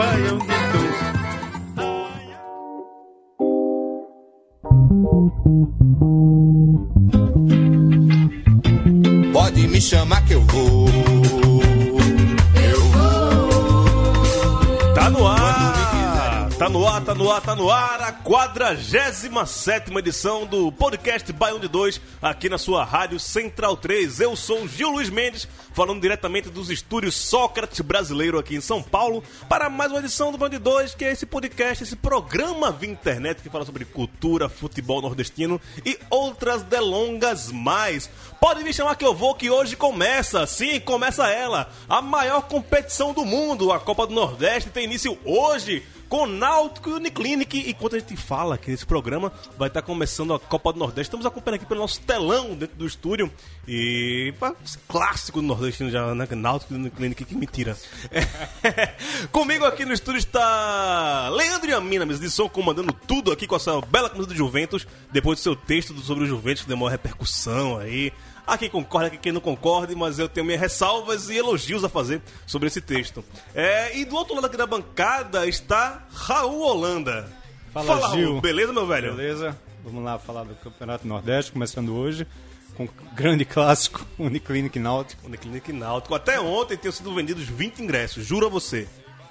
Baião de ai. Pode me chamar que eu vou. Tá no ar, tá no ar, tá no ar a 47 edição do podcast Baião de 2 aqui na sua rádio Central 3. Eu sou Gil Luiz Mendes, falando diretamente dos estúdios Sócrates Brasileiro aqui em São Paulo, para mais uma edição do Baião de 2, que é esse podcast, esse programa via internet que fala sobre cultura, futebol nordestino e outras delongas mais. Pode me chamar que eu vou, que hoje começa, sim, começa ela, a maior competição do mundo, a Copa do Nordeste, tem início hoje com Náutico e Uniclinic. Enquanto a gente fala aqui nesse programa, vai estar começando a Copa do Nordeste. Estamos acompanhando aqui pelo nosso telão dentro do estúdio. E clássico do Nordeste já, né? Náutico e Uniclinic, que mentira. É. Comigo aqui no estúdio está Leandro Yamina, mesa de som, comandando tudo aqui com essa bela camisa do Juventus. Depois do seu texto sobre o Juventus, que uma repercussão aí. Há quem concorde, há quem não concorde, mas eu tenho minhas ressalvas e elogios a fazer sobre esse texto. É, e do outro lado aqui da bancada está Raul Holanda. Fala, Gil. Raul. Beleza, meu velho? Beleza? Vamos lá falar do Campeonato Nordeste, começando hoje com o grande clássico Uniclinic Náutico. Uniclinic Náutico. Até ontem tinham sido vendidos 20 ingressos, juro a você.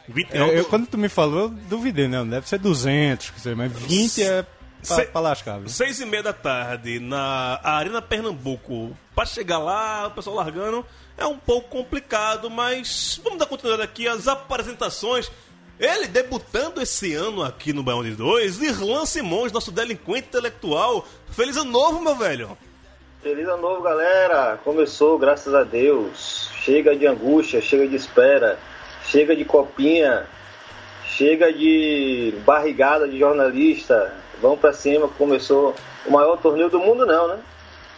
20 É, eu, quando tu me falou, eu duvidei, né? Deve ser 200, quer dizer, mas 20 é Se- pra lascar. viu? Seis e meia da tarde na Arena Pernambuco. Pra chegar lá, o pessoal largando, é um pouco complicado, mas vamos dar continuidade aqui às apresentações. Ele debutando esse ano aqui no Baião de Dois, Irlan Simões, nosso delinquente intelectual. Feliz ano novo, meu velho. Feliz ano novo, galera! Começou, graças a Deus. Chega de angústia, chega de espera, chega de copinha, chega de barrigada de jornalista. Vamos pra cima, começou o maior torneio do mundo, não, né?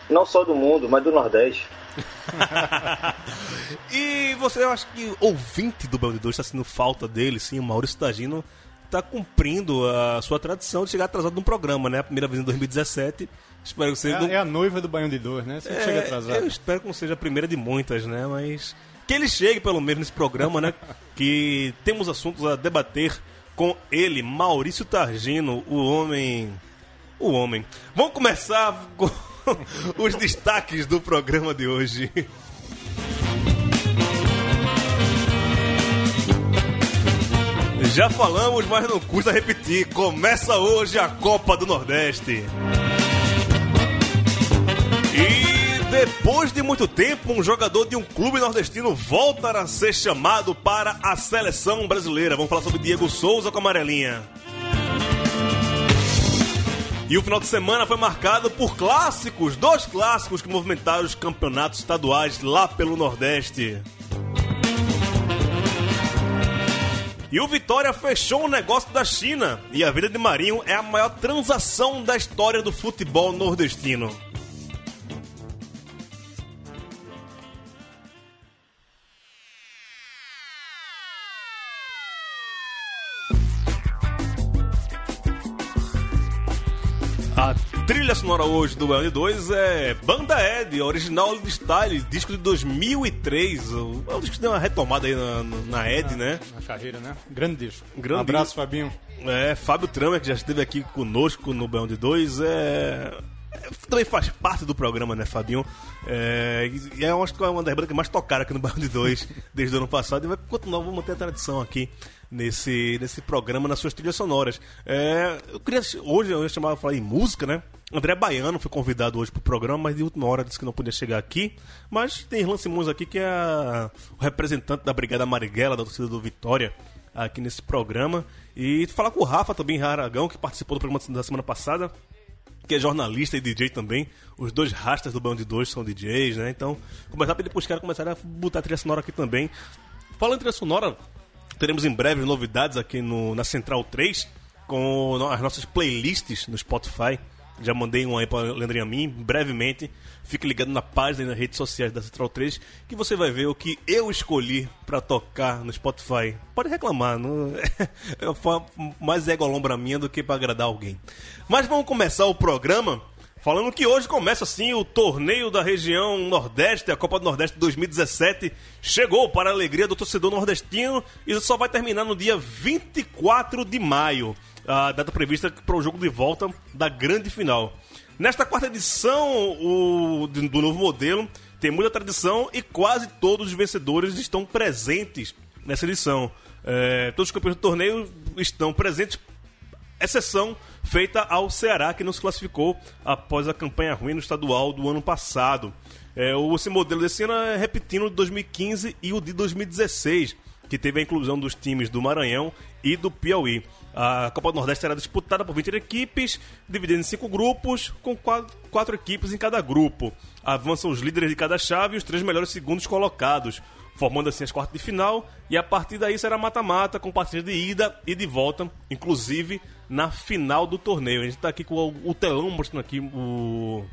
Não só do mundo, mas do Nordeste. e você, eu acho que ouvinte do Baião de Dois está sendo falta dele, sim. O Maurício Tagino está cumprindo a sua tradição de chegar atrasado num programa, né? A primeira vez em 2017. Espero que você É, não é a noiva do Baião de Dois, né? Sempre chega atrasado. Eu espero que não seja a primeira de muitas, né? Mas que ele chegue pelo menos nesse programa, né? que temos assuntos a debater com ele, Maurício Targino, o homem. O homem. Vamos começar com os destaques do programa de hoje. Já falamos, mas não custa repetir. Começa hoje a Copa do Nordeste. E depois de muito tempo, um jogador de um clube nordestino volta a ser chamado para a seleção brasileira. Vamos falar sobre Diego Souza com a amarelinha. E o final de semana foi marcado por clássicos, dois clássicos que movimentaram os campeonatos estaduais lá pelo Nordeste. E o Vitória fechou o negócio da China. E a vida de Marinho é a maior transação da história do futebol nordestino. Sonora hoje do de 2 é Banda Ed, original de Style, disco de 2003. O- É um disco que deu uma retomada aí na, na Ed, né? Na carreira, né? Grande disco. Grande um abraço, Fabinho. É, Fábio Tramer, que já esteve aqui conosco no de 2, é... é- Também faz parte do programa, né, Fabinho? É, e eu acho que é uma das bandas que mais tocaram aqui no de 2 desde o ano passado e vai continuar, vamos manter a tradição aqui nesse, nesse programa, nas suas trilhas sonoras. É, eu queria, hoje eu ia chamar falar em música, né? André Baiano foi convidado hoje pro programa, mas de última hora disse que não podia chegar aqui. Mas tem Irlan Simões aqui, que é o representante da Brigada Marighella, da torcida do Vitória, aqui nesse programa. E falar com o Rafa também, Aragão, que participou do programa da semana passada, que é jornalista e DJ também. Os dois rastas do Bão de Dois são DJs, né? Então, começar a pedir pros caras começarem a botar trilha sonora aqui também. Falando em trilha sonora, teremos em breve novidades aqui no, na Central 3 com as nossas playlists no Spotify. Já mandei um aí pra Leandro e a mim, brevemente. Fique ligado na página e nas redes sociais da Central 3 que você vai ver o que eu escolhi pra tocar no Spotify. Pode reclamar, não... falo mais egolombra minha do que pra agradar alguém. Mas vamos começar o programa Falando que hoje começa assim o torneio da região Nordeste, a Copa do Nordeste 2017 chegou para a alegria do torcedor nordestino e só vai terminar no dia 24 de maio, a data prevista para o jogo de volta da grande final. Nesta quarta edição o, do novo modelo tem muita tradição e quase todos os vencedores estão presentes nessa edição. É, todos os campeões do torneio estão presentes exceção feita ao Ceará, que não se classificou após a campanha ruim no estadual do ano passado. É, esse modelo desse ano é repetindo o de 2015 e o de 2016, que teve a inclusão dos times do Maranhão e do Piauí. A Copa do Nordeste era disputada por 20 equipes, dividida em cinco grupos, com quatro, quatro equipes em cada grupo. Avançam os líderes de cada chave e os três melhores segundos colocados formando assim as quartas de final, e a partir daí será mata-mata, com partidas de ida e de volta, inclusive na final do torneio. A gente está aqui com o, o telão mostrando aqui o,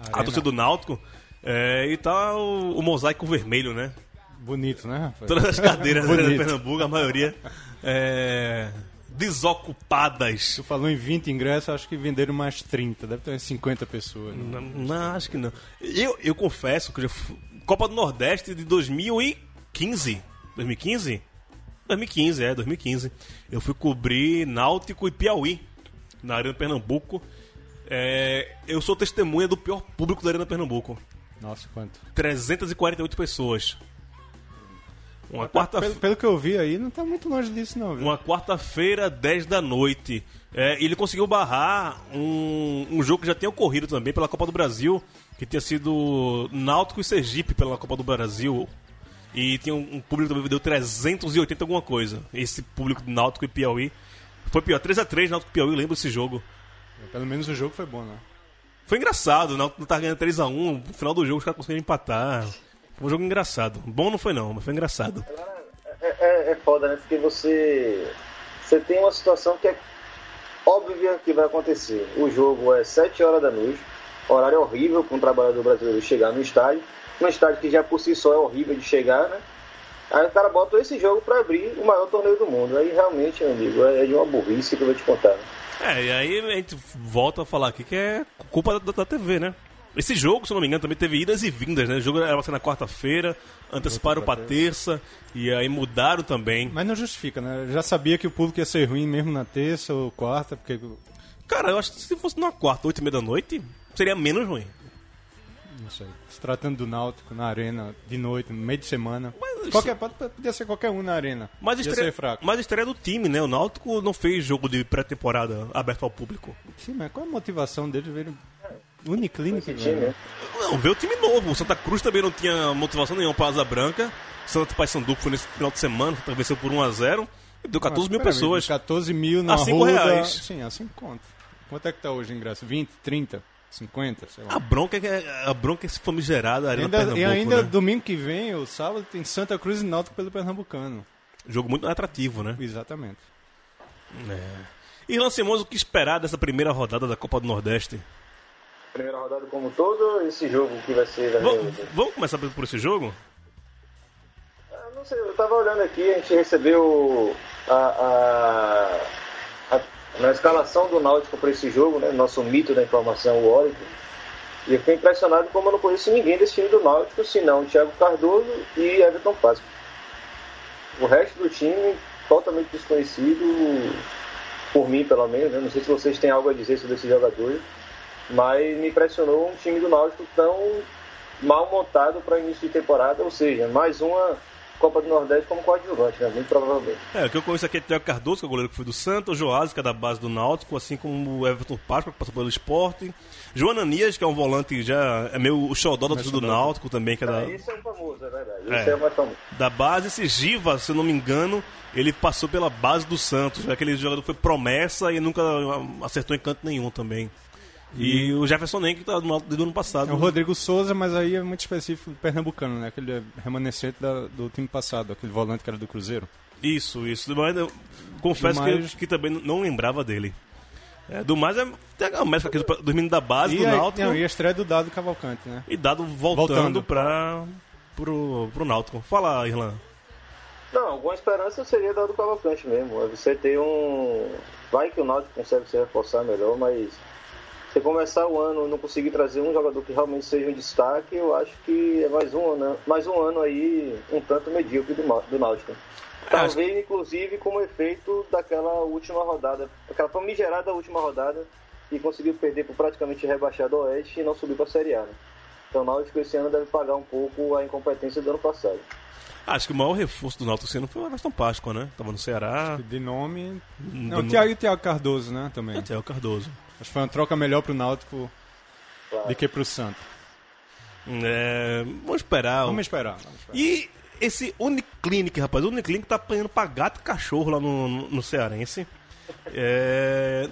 a torcida do Náutico, é, e tá o, o mosaico vermelho, né? Bonito, né, rapaz? Todas as cadeiras né, de. Pernambuco, a maioria é, desocupadas. Tu falou em 20 ingressos, acho que venderam mais 30. Deve ter umas 50 pessoas. né? Não, não, acho que não. Eu, eu confesso que Copa do Nordeste de 2015. 2015? 2015, é, 2015. Eu fui cobrir Náutico e Piauí na Arena Pernambuco. É, eu sou testemunha do pior público da Arena Pernambuco. Nossa, quanto. 348 pessoas. Uma quarta Pelo, pelo que eu vi aí, não tá muito longe disso, não, viu? uma quarta-feira, 10 da noite. É, e ele conseguiu barrar um, um jogo que já tinha ocorrido também pela Copa do Brasil, que tinha sido Náutico e Sergipe pela Copa do Brasil. E tinha um, um público também que deu 380 alguma coisa. Esse público do Náutico e Piauí. Foi pior, 3x3 Náutico e Piauí, lembro desse jogo. Pelo menos o jogo foi bom, né? Foi engraçado, o Náutico tava ganhando 3x1, no final do jogo os caras conseguiram empatar. Foi um jogo engraçado. Bom não foi não, mas foi engraçado. É, é, é foda, né? Porque você, você tem uma situação que é óbvia que vai acontecer. O jogo é 7 horas da noite, horário horrível para um trabalhador brasileiro chegar no estádio. Um estádio que já por si só é horrível de chegar, né? Aí o cara bota esse jogo para abrir o maior torneio do mundo. Aí realmente, meu amigo, é de uma burrice que eu vou te contar. né? É, e aí a gente volta a falar aqui que é culpa da, da TV, né? Esse jogo, se eu não me engano, também teve idas e vindas, né? O jogo era pra ser na quarta-feira, anteciparam pra terça, e aí mudaram também. Mas não justifica, né? Eu já sabia que o público ia ser ruim mesmo na terça ou quarta, porque. Cara, eu acho que se fosse na quarta, oito e meia da noite, seria menos ruim. Não sei. Se tratando do Náutico na arena, de noite, no meio de semana. Mas- Qualquer, pode, podia ser qualquer um na arena. Mas a Podia estreia, ser fraco. mas a estreia do time, né? O Náutico não fez jogo de pré-temporada aberto ao público. Sim, mas qual a motivação deles verem Uniclinic, velho? Não, veio o time novo. O Santa Cruz também não tinha motivação nenhuma pra Asa Branca. Santa Paysandu foi nesse final de semana, venceu por 1x0. E deu 14 mil Peraí, pessoas. 14 mil na A cinco Arruda. reais. Sim, a 5 conto. Quanto é que tá hoje o ingresso? 20, 30, 50, sei lá. A bronca é que é- a bronca é esse famigerada E Arena ainda, Pernambuco, e ainda né? domingo que vem, o sábado, tem Santa Cruz e Náutico pelo Pernambucano. Jogo muito atrativo, né? Exatamente. E Lancemos, o que esperar dessa primeira rodada da Copa do Nordeste? Primeira rodada como um todo, esse jogo que vai ser. Vamos, vamos começar por esse jogo? Ah, Não sei, eu tava olhando aqui, a gente recebeu a, a, a- na escalação do Náutico para esse jogo, né? Nosso mito da informação, o Oracle. E eu fiquei impressionado como eu não conheço ninguém desse time do Náutico, senão Thiago Cardoso e Everton Páscoa. O resto do time totalmente desconhecido, por mim pelo menos, né? não sei se vocês têm algo a dizer sobre esses jogadores, mas me impressionou um time do Náutico tão mal montado para início de temporada, ou seja, mais uma Copa do Nordeste como coadjuvante, né? muito provavelmente. É, o que eu conheço aqui é Thiago Cardoso, que é o goleiro que foi do Santos, o Joás, que é da base do Náutico, assim como o Everton Páscoa, que passou pelo esporte. João Ananias, que é um volante já, é meio o xodó torcida do Náutico também, que é da, Ah, esse é o famoso, é verdade. É. Esse é o mais famoso. da base. Esse Giva, se eu não me engano, ele passou pela base do Santos. Aquele jogador foi promessa e nunca acertou em canto nenhum também. E o Jefferson Nem, que tá do, do ano passado. É o Rodrigo Souza, mas aí é muito específico do pernambucano, né? Aquele remanescente da- do time passado, aquele volante que era do Cruzeiro. Isso, isso. Do mais, eu confesso que, que também não lembrava dele. É, do mais, é, tem uma mescla aqui do- dos meninos da base, E, do aí- Náutico. não, e a estreia do Dado Cavalcante, né? E dado voltando, Voltando. Pra, pro, pro Náutico. Fala, Irlan. Não, alguma esperança seria dar do Cavalcante mesmo. Você ter um. Vai que o Náutico consegue se reforçar melhor, mas você começar o ano e não conseguir trazer um jogador que realmente seja um destaque, eu acho que é mais um ano, mais um ano aí um tanto medíocre do, do Náutico. Talvez, inclusive, como efeito daquela última rodada, aquela famigerada última rodada, que conseguiu perder por praticamente rebaixado Oeste e não subiu para a Série A. Né? Então o Náutico esse ano deve pagar um pouco a incompetência do ano passado. Acho que o maior reforço do Náutico esse ano foi o Everton Páscoa, né? Tava no Ceará. De nome. Não, do- o Thiago e o Thiago Cardoso, né? Também. Até o Cardoso. Acho que foi uma troca melhor pro Náutico Claro. do que pro Santos. É, vamos esperar. Vamos esperar. Vamos esperar. E esse Uniclinic, rapaz, o Uniclinic tá apanhando pra gato e cachorro lá no, no, no Cearense. É,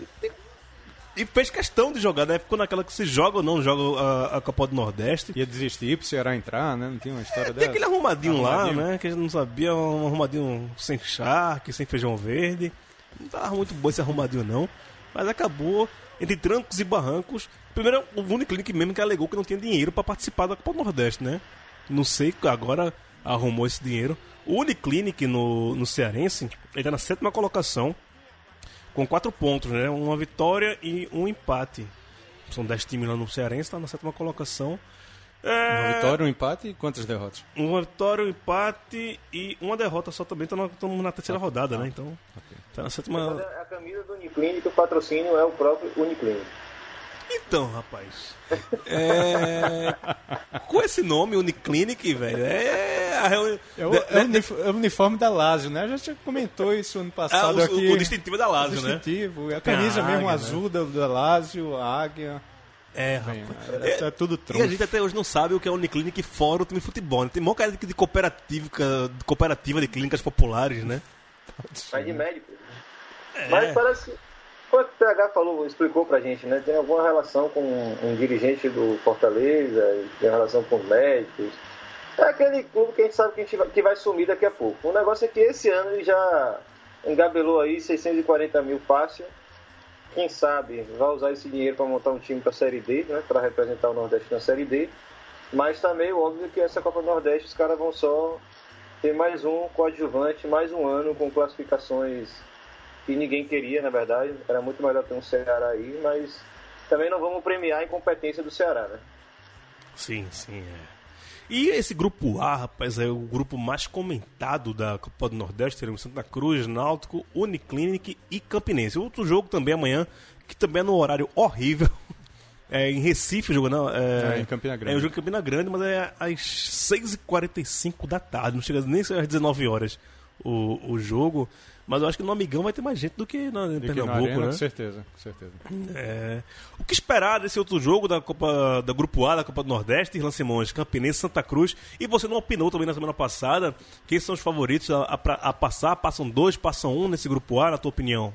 E fez questão de jogar, né? Ficou naquela que se joga ou não joga a, a Copa do Nordeste. Ia desistir pro Ceará entrar, né? Não tinha uma história Tem dessa? aquele arrumadinho, Arrumadinho. lá, né? Que a gente não sabia, um arrumadinho sem charque, sem feijão verde. Não tava muito bom esse arrumadinho, não. Mas acabou entre trancos e barrancos. Primeiro, o Uniclinic mesmo que alegou que não tinha dinheiro para participar da Copa do Nordeste, né? Não sei, agora arrumou esse dinheiro. O Uniclinic no, no Cearense, ele tá na sétima colocação, com quatro pontos, né? Uma vitória e um empate. São dez times lá no Cearense, tá na sétima colocação. Uma É, vitória, um empate e quantas derrotas? uma vitória, um empate e uma derrota só também. Estamos na terceira rodada, né? Então, tá na sétima. a a camisa do Uniclinic, o patrocínio é o próprio Uniclinic. Então, rapaz. É... Com esse nome, Uniclinic, velho, é. a É o, é o unif- é o uniforme da Lazio, né? A gente já comentou isso ano Ah, passado o, aqui. o distintivo da Lazio, né? distintivo. E a camisa a mesmo águia, azul da, da Lazio, a águia. É, Bem, rapaz. é, é tudo E a tronco. gente até hoje não sabe o que é Uniclinic fora o time de futebol. Né? Tem maior cara de, de cooperativa, de cooperativa de clínicas populares, né? Mas de médico. Mas parece. Que o PH falou, explicou pra gente, né? Tem alguma relação com um dirigente do Fortaleza, tem relação com os médicos. É aquele clube que a gente sabe que, a gente vai, que vai sumir daqui a pouco. O negócio é que esse ano ele já engabelou aí 640 mil fácil. Quem sabe vai usar esse dinheiro para montar um time para a Série D, né? Para representar o Nordeste na Série D. Mas tá meio óbvio que essa Copa do Nordeste os caras vão só ter mais um coadjuvante, mais um ano com classificações que ninguém queria, na verdade. Era muito melhor ter um Ceará aí, mas também não vamos premiar a incompetência do Ceará, né? Sim, sim, é. E esse grupo A, rapaz, é o grupo mais comentado da Copa do Nordeste. Teremos Santa Cruz, Náutico, Uniclinic e Campinense. Outro jogo também amanhã, que também é no horário horrível. É em Recife o jogo, não? É, É, em Campina Grande. É um jogo em Campina Grande, mas é às 6h45 da tarde. Não chega nem às 19 horas o, o jogo. Mas eu acho que no Amigão vai ter mais gente do que na, em E aqui na Pernambuco, Arena, né? Com certeza, com certeza. É. O que esperar desse outro jogo da Copa da Grupo A da Copa do Nordeste, Irlan Simões, Campinense, Santa Cruz? E você não opinou também na semana passada quem são os favoritos a, a, a passar? Passam dois, passam um nesse Grupo A, na tua opinião?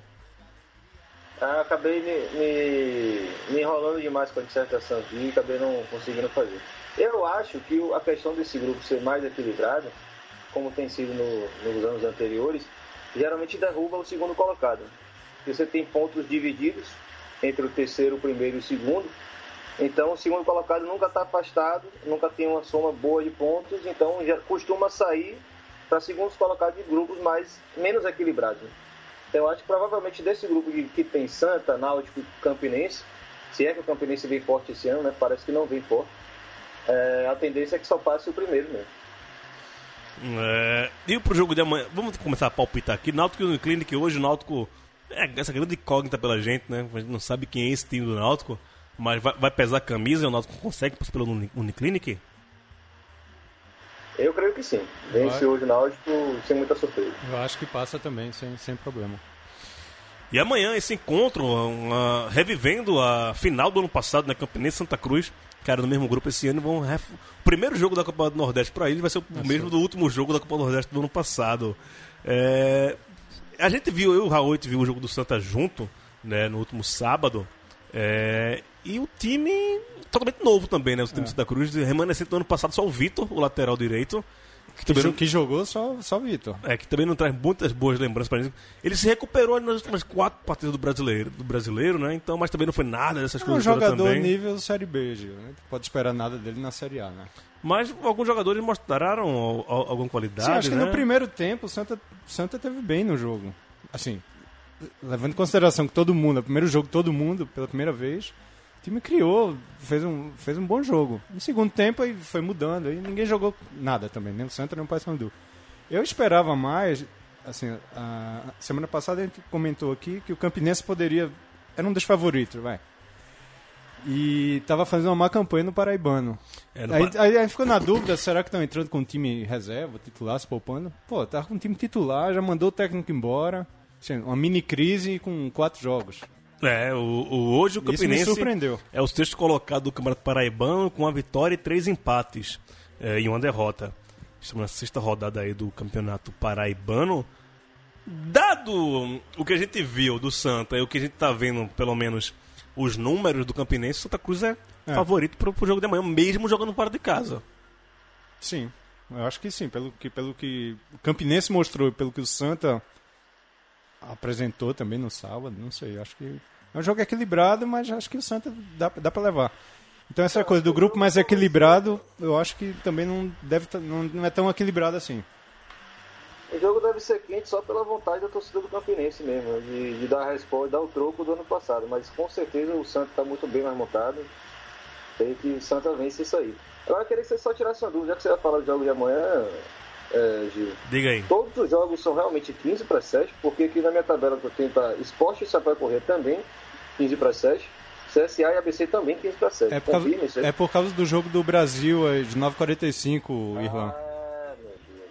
Ah, acabei me, me, me enrolando demais com a dissertação aqui e acabei não conseguindo fazer. Eu acho que a questão desse grupo ser mais equilibrado, como tem sido no- nos anos anteriores, geralmente derruba o segundo colocado. Você tem pontos divididos entre o terceiro, o primeiro e o segundo. Então o segundo colocado nunca está afastado, nunca tem uma soma boa de pontos, então já costuma sair para segundos colocados de grupos mais menos equilibrados. né? Então, eu acho que provavelmente desse grupo que, que tem Santa, Náutico e Campinense, se é que o Campinense vem forte esse ano, né? Parece que não vem forte. é, a tendência é que só passe o primeiro mesmo. É, e pro jogo de amanhã, vamos começar a palpitar aqui. Náutico e Uniclinic hoje, o Náutico é essa grande incógnita pela gente, né? A gente não sabe quem é esse time do Náutico, mas vai, vai pesar a camisa e o Náutico consegue passar pelo Uni- Uniclinic? Eu creio que sim. Vence hoje o Náutico sem muita surpresa. Eu acho que passa também, sem, sem problema. E amanhã esse encontro, uma- revivendo a final do ano passado na Campinense Santa Cruz, cara, no mesmo grupo esse ano, vão ref... o primeiro jogo da Copa do Nordeste para eles vai ser o mesmo do último jogo da Copa do Nordeste do ano passado. É, A gente viu, eu e o Raul, viu o jogo do Santa junto, né, no último sábado, é, E o time totalmente novo também, né? O time do Santa Cruz, remanescente do ano passado, só o Vitor, o lateral direito. Que também, não, que jogou só, só o Vitor. é, que também não traz muitas boas lembranças pra gente. Ele se recuperou nas últimas quatro partidas do brasileiro, do brasileiro, né? Então, mas também não foi nada dessas É um coisas todas jogador também. nível Série B, Gil. Né? Pode esperar nada dele na Série A, né? Mas alguns jogadores mostraram al- al- alguma qualidade, Sim, acho que né? no primeiro tempo o Santa, o Santa teve bem no jogo. Assim, levando em consideração que todo mundo, no primeiro jogo todo mundo, pela primeira vez, o time criou, fez um, fez um bom jogo. No segundo tempo aí foi mudando, aí ninguém jogou nada também, nem o Santa nem o Paysandu. Eu esperava mais, assim, a semana passada a gente comentou aqui que o Campinense poderia, era um dos favoritos, vai. E tava fazendo uma má campanha no Paraibano. É, no Aí, Pa- aí, aí ficou na dúvida, será que estão entrando com um time reserva, titular, se poupando? Pô, tava com um time titular, já mandou o técnico embora. Assim, uma mini crise com quatro jogos. É, o, o- hoje o Campinense surpreendeu. é o sexto colocado do Campeonato Paraibano com uma vitória e três empates é, e uma derrota. Estamos na sexta rodada aí do Campeonato Paraibano. Dado o que a gente viu do Santa e o que a gente tá vendo, pelo menos, os números do Campinense, Santa Cruz é, É. favorito pro, pro jogo de amanhã, mesmo jogando fora de casa. Sim, eu acho que sim. Pelo que, pelo que o Campinense mostrou e pelo que o Santa apresentou também no sábado, não sei. Acho que é um jogo equilibrado, mas acho que o Santa dá, dá para levar. Então essa coisa do grupo mais equilibrado, eu acho que também não deve não, não é tão equilibrado assim. O jogo deve ser quente só pela vontade da torcida do Campinense mesmo, de, de dar a resposta, dar o troco do ano passado. Mas com certeza o Santa está muito bem mais montado. Sei que o Santa vence isso aí. Agora eu queria que você só tirasse uma dúvida, já que você vai falar do jogo de amanhã, é, Gil. Diga aí. Todos os jogos são realmente 15 para 7, porque aqui na minha tabela que eu tenho tá Esporte e Sampaio Correr também 15 para 7, CSA e ABC também 15 para 7. É por, causa, Confirma é por causa do jogo do Brasil, é de 9h45, Irlanda. Ah, meu Deus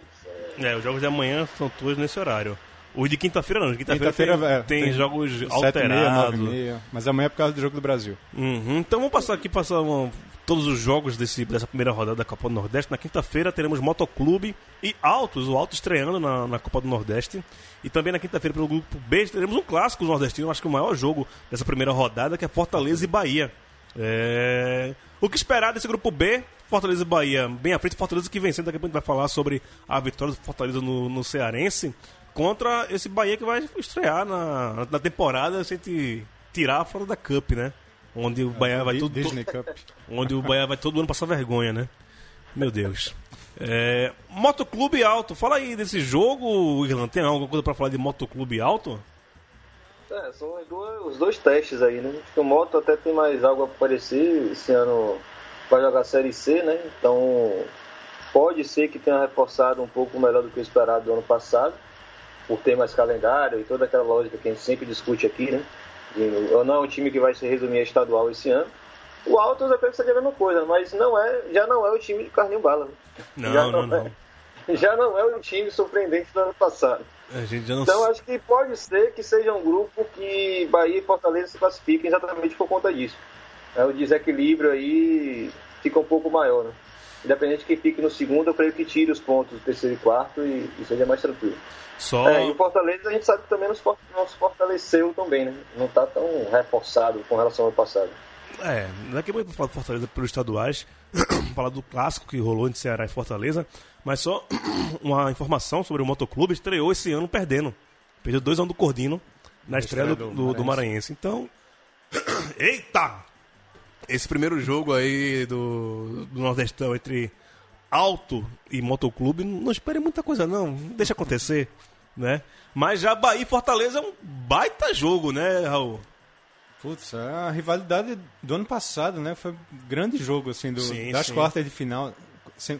do céu. É, os jogos de amanhã são todos nesse horário. Os de quinta-feira não, de quinta-feira Quinta-feira tem, é, tem jogos 7h30, alterados. 9h30. Mas amanhã é por causa do jogo do Brasil. Uhum. Então vamos passar aqui passar uma- todos os jogos desse, dessa primeira rodada da Copa do Nordeste. Na quinta-feira teremos Motoclube e Altos, o Alto estreando na, na Copa do Nordeste. E também na quinta-feira pelo grupo B teremos um clássico nordestino, acho que o maior jogo dessa primeira rodada, que é Fortaleza e Bahia. É... O que esperar desse grupo B? Fortaleza e Bahia, bem à frente, Fortaleza que vencendo, daqui a pouco a gente vai falar sobre a vitória do Fortaleza no, no Cearense contra esse Bahia que vai estrear na, na temporada se a gente tirar fora da Cup, né? Onde o Bahia vai todo, Disney Cup. onde o Bahia vai todo ano passar vergonha, né? Meu Deus. É, Motoclube Alto, fala aí desse jogo, Irlanda. Tem alguma coisa pra falar de Motoclube Alto? É, são as duas- os dois testes aí, né? Acho que o Moto até tem mais algo a aparecer. Esse ano vai jogar Série C, né? Então pode ser que tenha reforçado um pouco melhor do que o esperado do ano passado, por ter mais calendário e toda aquela lógica que a gente sempre discute aqui, né? De, não é um time que vai se resumir a estadual esse ano. O Altos eu creio que seja a mesma coisa, mas não é, já não é o time de Carlinho Bala. né? Não, Já não, não. É, já não é o time surpreendente do ano passado. Então acho que pode ser que seja um grupo que Bahia e Fortaleza se classifiquem exatamente por conta disso. É, o desequilíbrio aí fica um pouco maior, né? Independente de quem fique no segundo, eu creio que tire os pontos do terceiro e quarto e, e seja mais tranquilo. só. É, e o Fortaleza a gente sabe que também nos, for- nos fortaleceu também, né? Não está tão reforçado com relação ao passado. É, daqui a pouco eu vou falar do Fortaleza pelos estaduais, falar do clássico que rolou entre Ceará e Fortaleza, mas só uma informação sobre o Motoclube, estreou esse ano perdendo. Perdeu 2 anos do Cordino na estreia do, estreia do, do do Maranhense. Então, eita! Esse primeiro jogo aí do, do Nordestão entre Alto e Motoclube, não espere muita coisa não, deixa acontecer, né? Mas já Bahia e Fortaleza é um baita jogo, né, Raul? Putz, é a rivalidade do ano passado, né? Foi um grande jogo, assim, do, Sim, das sim. quartas de final.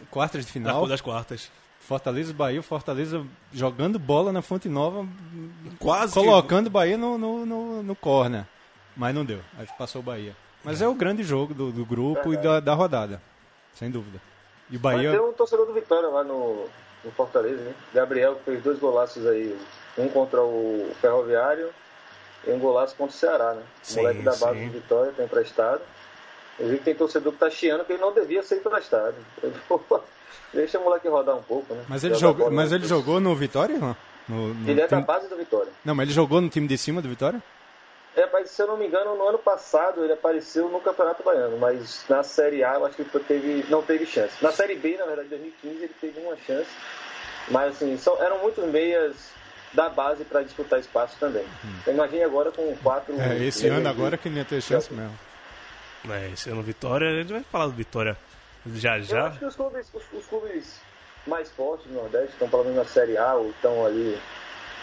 Quartas de final. Das quartas. Fortaleza e Bahia, Fortaleza jogando bola na Fonte Nova, Quase colocando o Bahia no, no, no, no corner. Mas não deu, aí passou o Bahia. Mas é o grande jogo do, do grupo e da, da rodada, sem dúvida. E o Mas Bahia. tem um torcedor do Vitória lá no, no Fortaleza, né? Gabriel que fez dois golaços aí. Um contra o Ferroviário e um golaço contra o Ceará, né? Sim, moleque da base sim. do Vitória tem emprestado. Eu vi que tem torcedor que tá chiando que ele não devia ser emprestado. Eu vou- Deixa o moleque rodar um pouco, né? Mas ele, Joga jogou, mas no- ele jogou no Vitória, não? No, no Ele é da base do Vitória. Não, mas ele jogou no time de cima do Vitória? É, mas se eu não me engano, no ano passado ele apareceu no Campeonato Baiano, mas na Série A eu acho que ele teve, não teve chance. Na Série B, na verdade, em 2015, ele teve uma chance. Mas assim, são, eram muitos meias da base para disputar espaço também. Então, imagine agora com quatro. É, esse ano agora que nem ia ter chance mesmo. É, esse ano Vitória, a gente vai falar do Vitória já Eu já. acho que os clubes, os, os clubes mais fortes do Nordeste, estão pelo menos na Série A, ou estão ali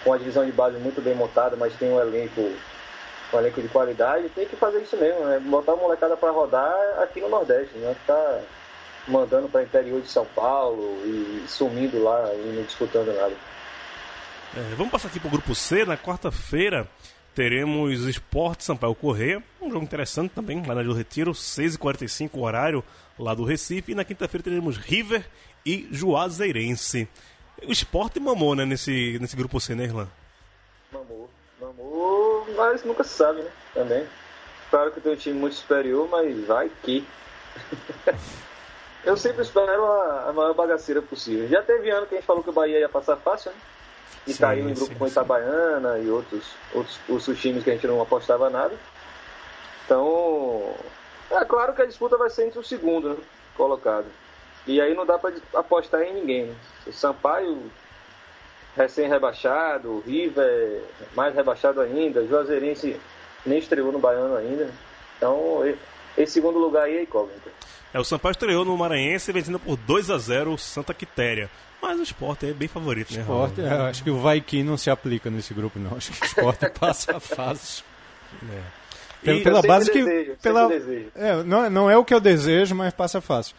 com a divisão de base muito bem montada, mas tem um elenco, elenco de qualidade, tem que fazer isso mesmo, né? Botar a molecada para rodar aqui no Nordeste, né? Ficar mandando para interior de São Paulo e sumindo lá e não disputando nada. É, vamos passar aqui pro grupo C. Na quarta-feira teremos Esporte Sampaio Correia. Um jogo interessante também, lá na do Retiro, 6h45 o horário lá do Recife. E na quinta-feira teremos River e Juazeirense. O Esporte mamou, né, nesse, nesse grupo C, né, Irlan? Mamou, mas nunca se sabe, né? Também. Claro que tem um time muito superior, mas vai que. Eu sempre espero a, a maior bagaceira possível. Já teve ano que a gente falou que o Bahia ia passar fácil, né? E Sim, caiu em grupo sim, com sim. Itabaiana e outros, outros, outros times que a gente não apostava nada. Então, é claro que a disputa vai ser entre o segundo né, colocado. E aí não dá para apostar em ninguém. Né? O Sampaio recém-rebaixado, o River mais rebaixado ainda, o Juazeirense nem estreou no Baiano ainda. Então, e- esse segundo lugar aí é incógnita. É, o Sampaio estreou no Maranhense vencendo por 2 a 0 o Santa Quitéria. Mas o Esporte é bem favorito, né? Esporte, é, acho que o vai que não se aplica nesse grupo, não. Acho que o esporte passa fácil. Pela, E- pela sempre base que. desejo, pela, desejo. é, não, é- não é o que eu desejo, mas passa fácil.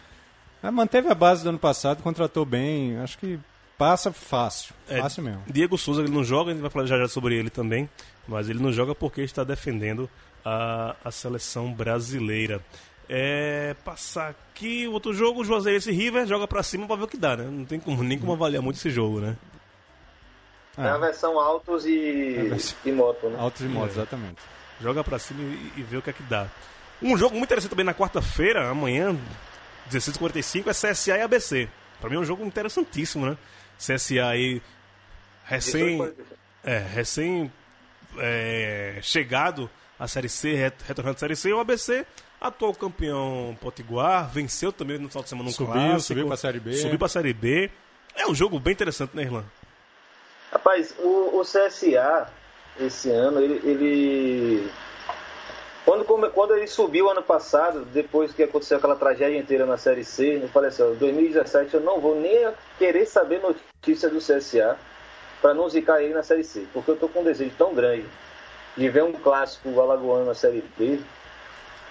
Mas manteve a base do ano passado, contratou bem. Acho que passa fácil. É, Fácil mesmo. Diego Souza ele não joga, a gente vai falar já já sobre ele também, mas ele não joga porque está defendendo a, a seleção brasileira. É, passar aqui o outro jogo, o Juazeirense e River joga pra cima pra ver o que dá, né? Não tem como, nem como avaliar muito esse jogo, né? É a versão autos e, e moto, né? Altos e modos, exatamente. Joga pra cima e, e vê o que é que dá. Um jogo muito interessante também na quarta-feira, amanhã, 16h45, é CSA e ABC. Pra mim é um jogo interessantíssimo, né? CSA aí recém, é, recém é, chegado à Série C, ret- retornando à Série C, o ABC, atual campeão potiguar, venceu também no final de semana um Subiu, clássico. subiu pra Série B. Subiu pra Série B. É um jogo bem interessante, né, Irlan? Rapaz, o, o CSA, esse ano, ele. ele- Quando, quando ele subiu ano passado, depois que aconteceu aquela tragédia inteira na Série C, eu falei assim: ó, 2017 eu não vou nem querer saber notícia do CSA para não zicar ele na Série C, porque eu tô com um desejo tão grande de ver um clássico alagoano na Série B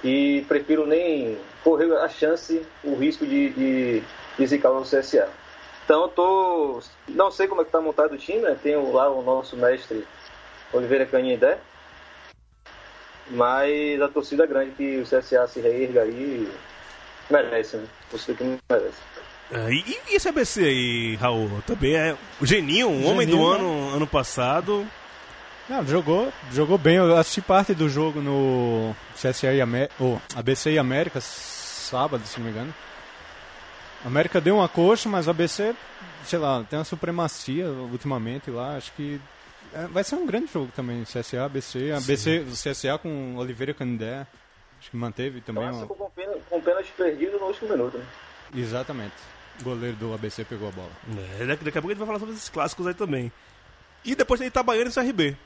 e prefiro nem correr a chance, o risco de, de, de zicar o CSA. Então eu tô. Não sei como é que tá montado o time, né? Tem lá o nosso mestre Oliveira Canindé. Mas a torcida grande que o CSA se reerga aí merece, né? Você que merece. É, e, e esse ABC aí, Raul? Também é o Geninho, o homem do ano, ano passado. Não, jogou, jogou bem. Eu assisti parte do jogo no CSA e Amé ou ABC e América, sábado, se não me engano. A América deu uma coxa, mas o ABC, sei lá, tem uma supremacia ultimamente lá. Acho que é, vai ser um grande jogo também, CSA, ABC. ABC, o CSA com Oliveira Canindé. Acho que manteve também. Clássico Uma... com pena, com pênalti perdido no último minuto, né? Exatamente. O goleiro do ABC pegou a bola. É, daqui, daqui a pouco a gente vai falar sobre esses clássicos aí também. E depois tem Itabaiana e CRB.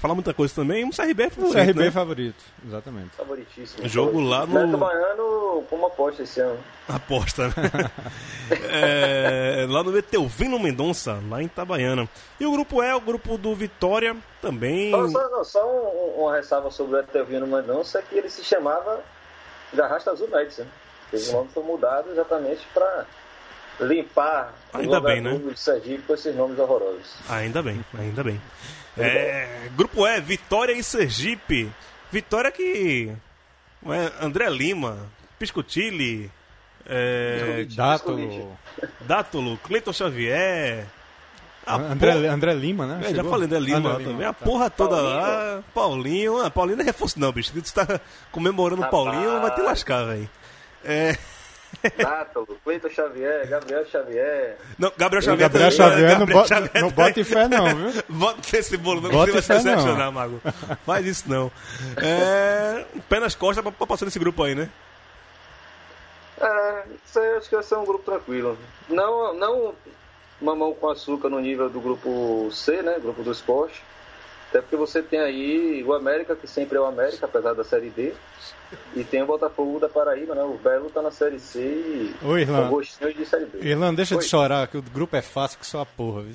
Falar muita coisa também, um CRB é O favorito, CRB né? é favorito, exatamente. Favoritíssimo. Jogo lá no- Neto Baiano como aposta esse ano. Aposta, né? é, lá no Meteuvino Mendonça, lá em Itabaiana. E o grupo E, o grupo do Vitória, também. Só, só, não, só um- uma ressalva sobre o Etelvino Mendonça, que ele se chamava Garrasta Azul Knights, né? Os nomes foram mudados exatamente para limpar Ainda bem, né? de Sergipe com esses nomes horrorosos. Ainda bem, ainda bem. É, grupo E, Vitória e Sergipe. Vitória que. é, André Lima, Piscotilli, é, Dátulo. Dátulo, Cleiton Xavier. a André, porra- André Lima, né? É, já falei André Lima, André lá também. A tá. porra toda Paulinho. lá. Paulinho. Ah, Paulinho não é reforço, não, bicho. Tu tá comemorando Rapaz. Paulinho, vai te lascar, velho. É. Nátalo, Cleiton Xavier, Gabriel Xavier. Não, Gabriel Xavier. Gabriel também, Xavier não, Gabriel bota, Xavier não bota fé não, viu? Bota esse bolo, não Bota você vai se não. decepcionar, Mago. Faz isso não. É, pé nas costas pra, pra passar nesse grupo aí, né? É, isso aí eu acho que vai ser um grupo tranquilo. Não, não mamão com açúcar no nível do grupo C, né? Grupo do esporte. Até porque você tem aí o América, que sempre é o América, apesar da Série D. E tem o Botafogo da Paraíba, né? O Belo tá na Série C e Ô, Irlan. gostinho de Série B. Irlan, deixa Oi. de chorar, que o grupo é fácil que só a porra, viu?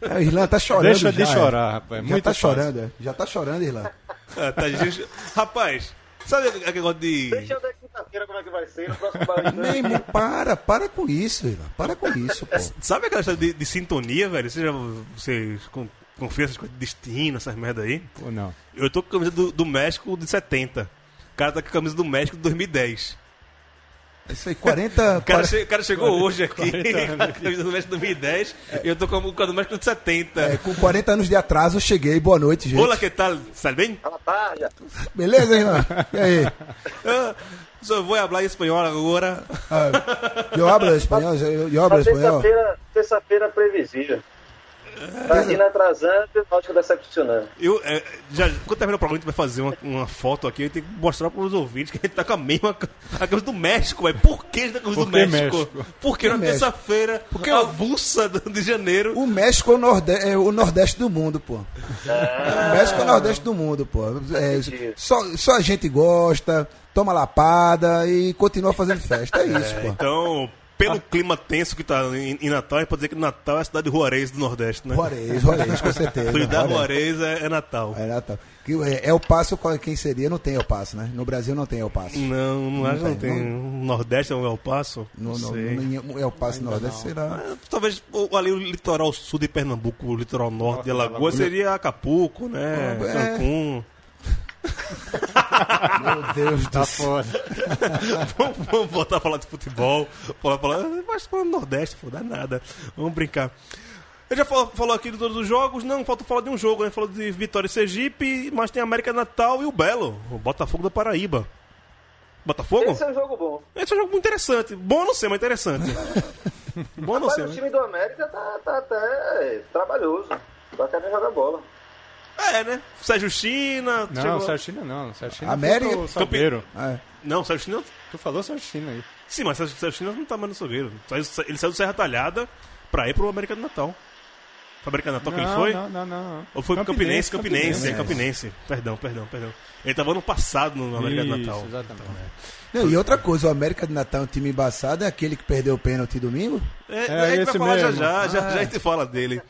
É, o Irlan tá chorando. Deixa de já, chorar, é. rapaz. Já Muito tá fácil. chorando, é. Já tá chorando, Irlan. Ah, tá, gente. Rapaz, sabe aquele negócio de. Deixa eu ver quinta-feira como é que vai ser no próximo. Meu para, para com isso, Irlan. Para com isso, pô. Sabe aquela história de, de sintonia, velho? Você já. Você con- confia essas coisas de destino, essas merda aí? Ou não? Eu tô com a camisa do, do México de 70. O cara tá com a camisa do México de 2010. Isso aí, 40. O cara, para- che- o cara chegou hoje aqui 40 com a camisa do México de 2010 e eu tô com a do México de 70. é, com 40 anos de atraso, eu cheguei. Boa noite, gente. Olá, que tal? Sabe bem? Fala tarde. Beleza, Irlan? E aí? Ah, Só vou falar espanhol agora. Ah, eu hablo espanhol? Eu, hablo espanhol? terça-feira, terça-feira previsível. Tá indo atrasando e o Náutico decepcionando. Eu, é, já, quando terminar o programa, a gente vai fazer uma, uma foto aqui. Eu tenho que mostrar para os ouvintes que a gente tá com a mesma a camisa do México, velho. Por que a gente tá com a camisa do que México? México? Porque na terça-feira, Porque a avulsa de janeiro. O México é o, norde é o Nordeste do mundo, pô. O México é o Nordeste do mundo, pô. É, só, só a gente gosta, toma lapada e continua fazendo festa. É isso, pô. Então, pelo clima tenso que tá em, em Natal, a gente pode dizer que Natal é a cidade de Juarez do Nordeste, né? Juarez, Juarez, com certeza. Da Juarez. É, é Natal. É, Natal. É, é o passo, quem seria? Não tem El Passo, né? No Brasil não tem El Passo. Não, não, acho que não tem, tem. Nordeste é um El Passo? No, Não no, sei. no, no El Passo Nordeste será. Ah, Talvez ali o litoral sul de Pernambuco, o litoral norte de Alagoas seria Acapulco, né? É. Cancún. Meu Deus do Tá céu. foda. vamos, vamos voltar a falar de futebol. Falar, falar, mas falando Nordeste, pô, dá nada. Vamos brincar. Eu já falou, falou aqui de todos os jogos, não, falta falar de um jogo, né? Falou de Vitória e Sergipe, mas tem América Natal e o Belo, o Botafogo da Paraíba. Botafogo? Esse é um jogo bom. Esse é um jogo muito interessante. Bom não sei, mas interessante. Bom não Mas sei. o mas- time do América tá, tá até trabalhoso. Tá querendo jogar bola. É, né? Sérgio China. Não, chegou- Sérgio China não. Sérgio China América- foi Salgueiro. É. Não, Sérgio China. Tu falou Sérgio China aí. Sim, mas Sérgio Sérgio China não tá mais no Salgueiro. Ele saiu do Serra Talhada pra ir pro América do Natal. Foi América do Natal que ele Não, foi? Não, não, não. Ou foi pro Campinense, Campinense, Campinense. é Campinense. Perdão, perdão, perdão. Ele tava no passado no América do Isso, Natal. exatamente. Não, e outra coisa, o América de Natal é um time embaçado, é aquele que perdeu o pênalti domingo? É, É, a gente vai esse falar mesmo. já já, já, já a gente fala dele.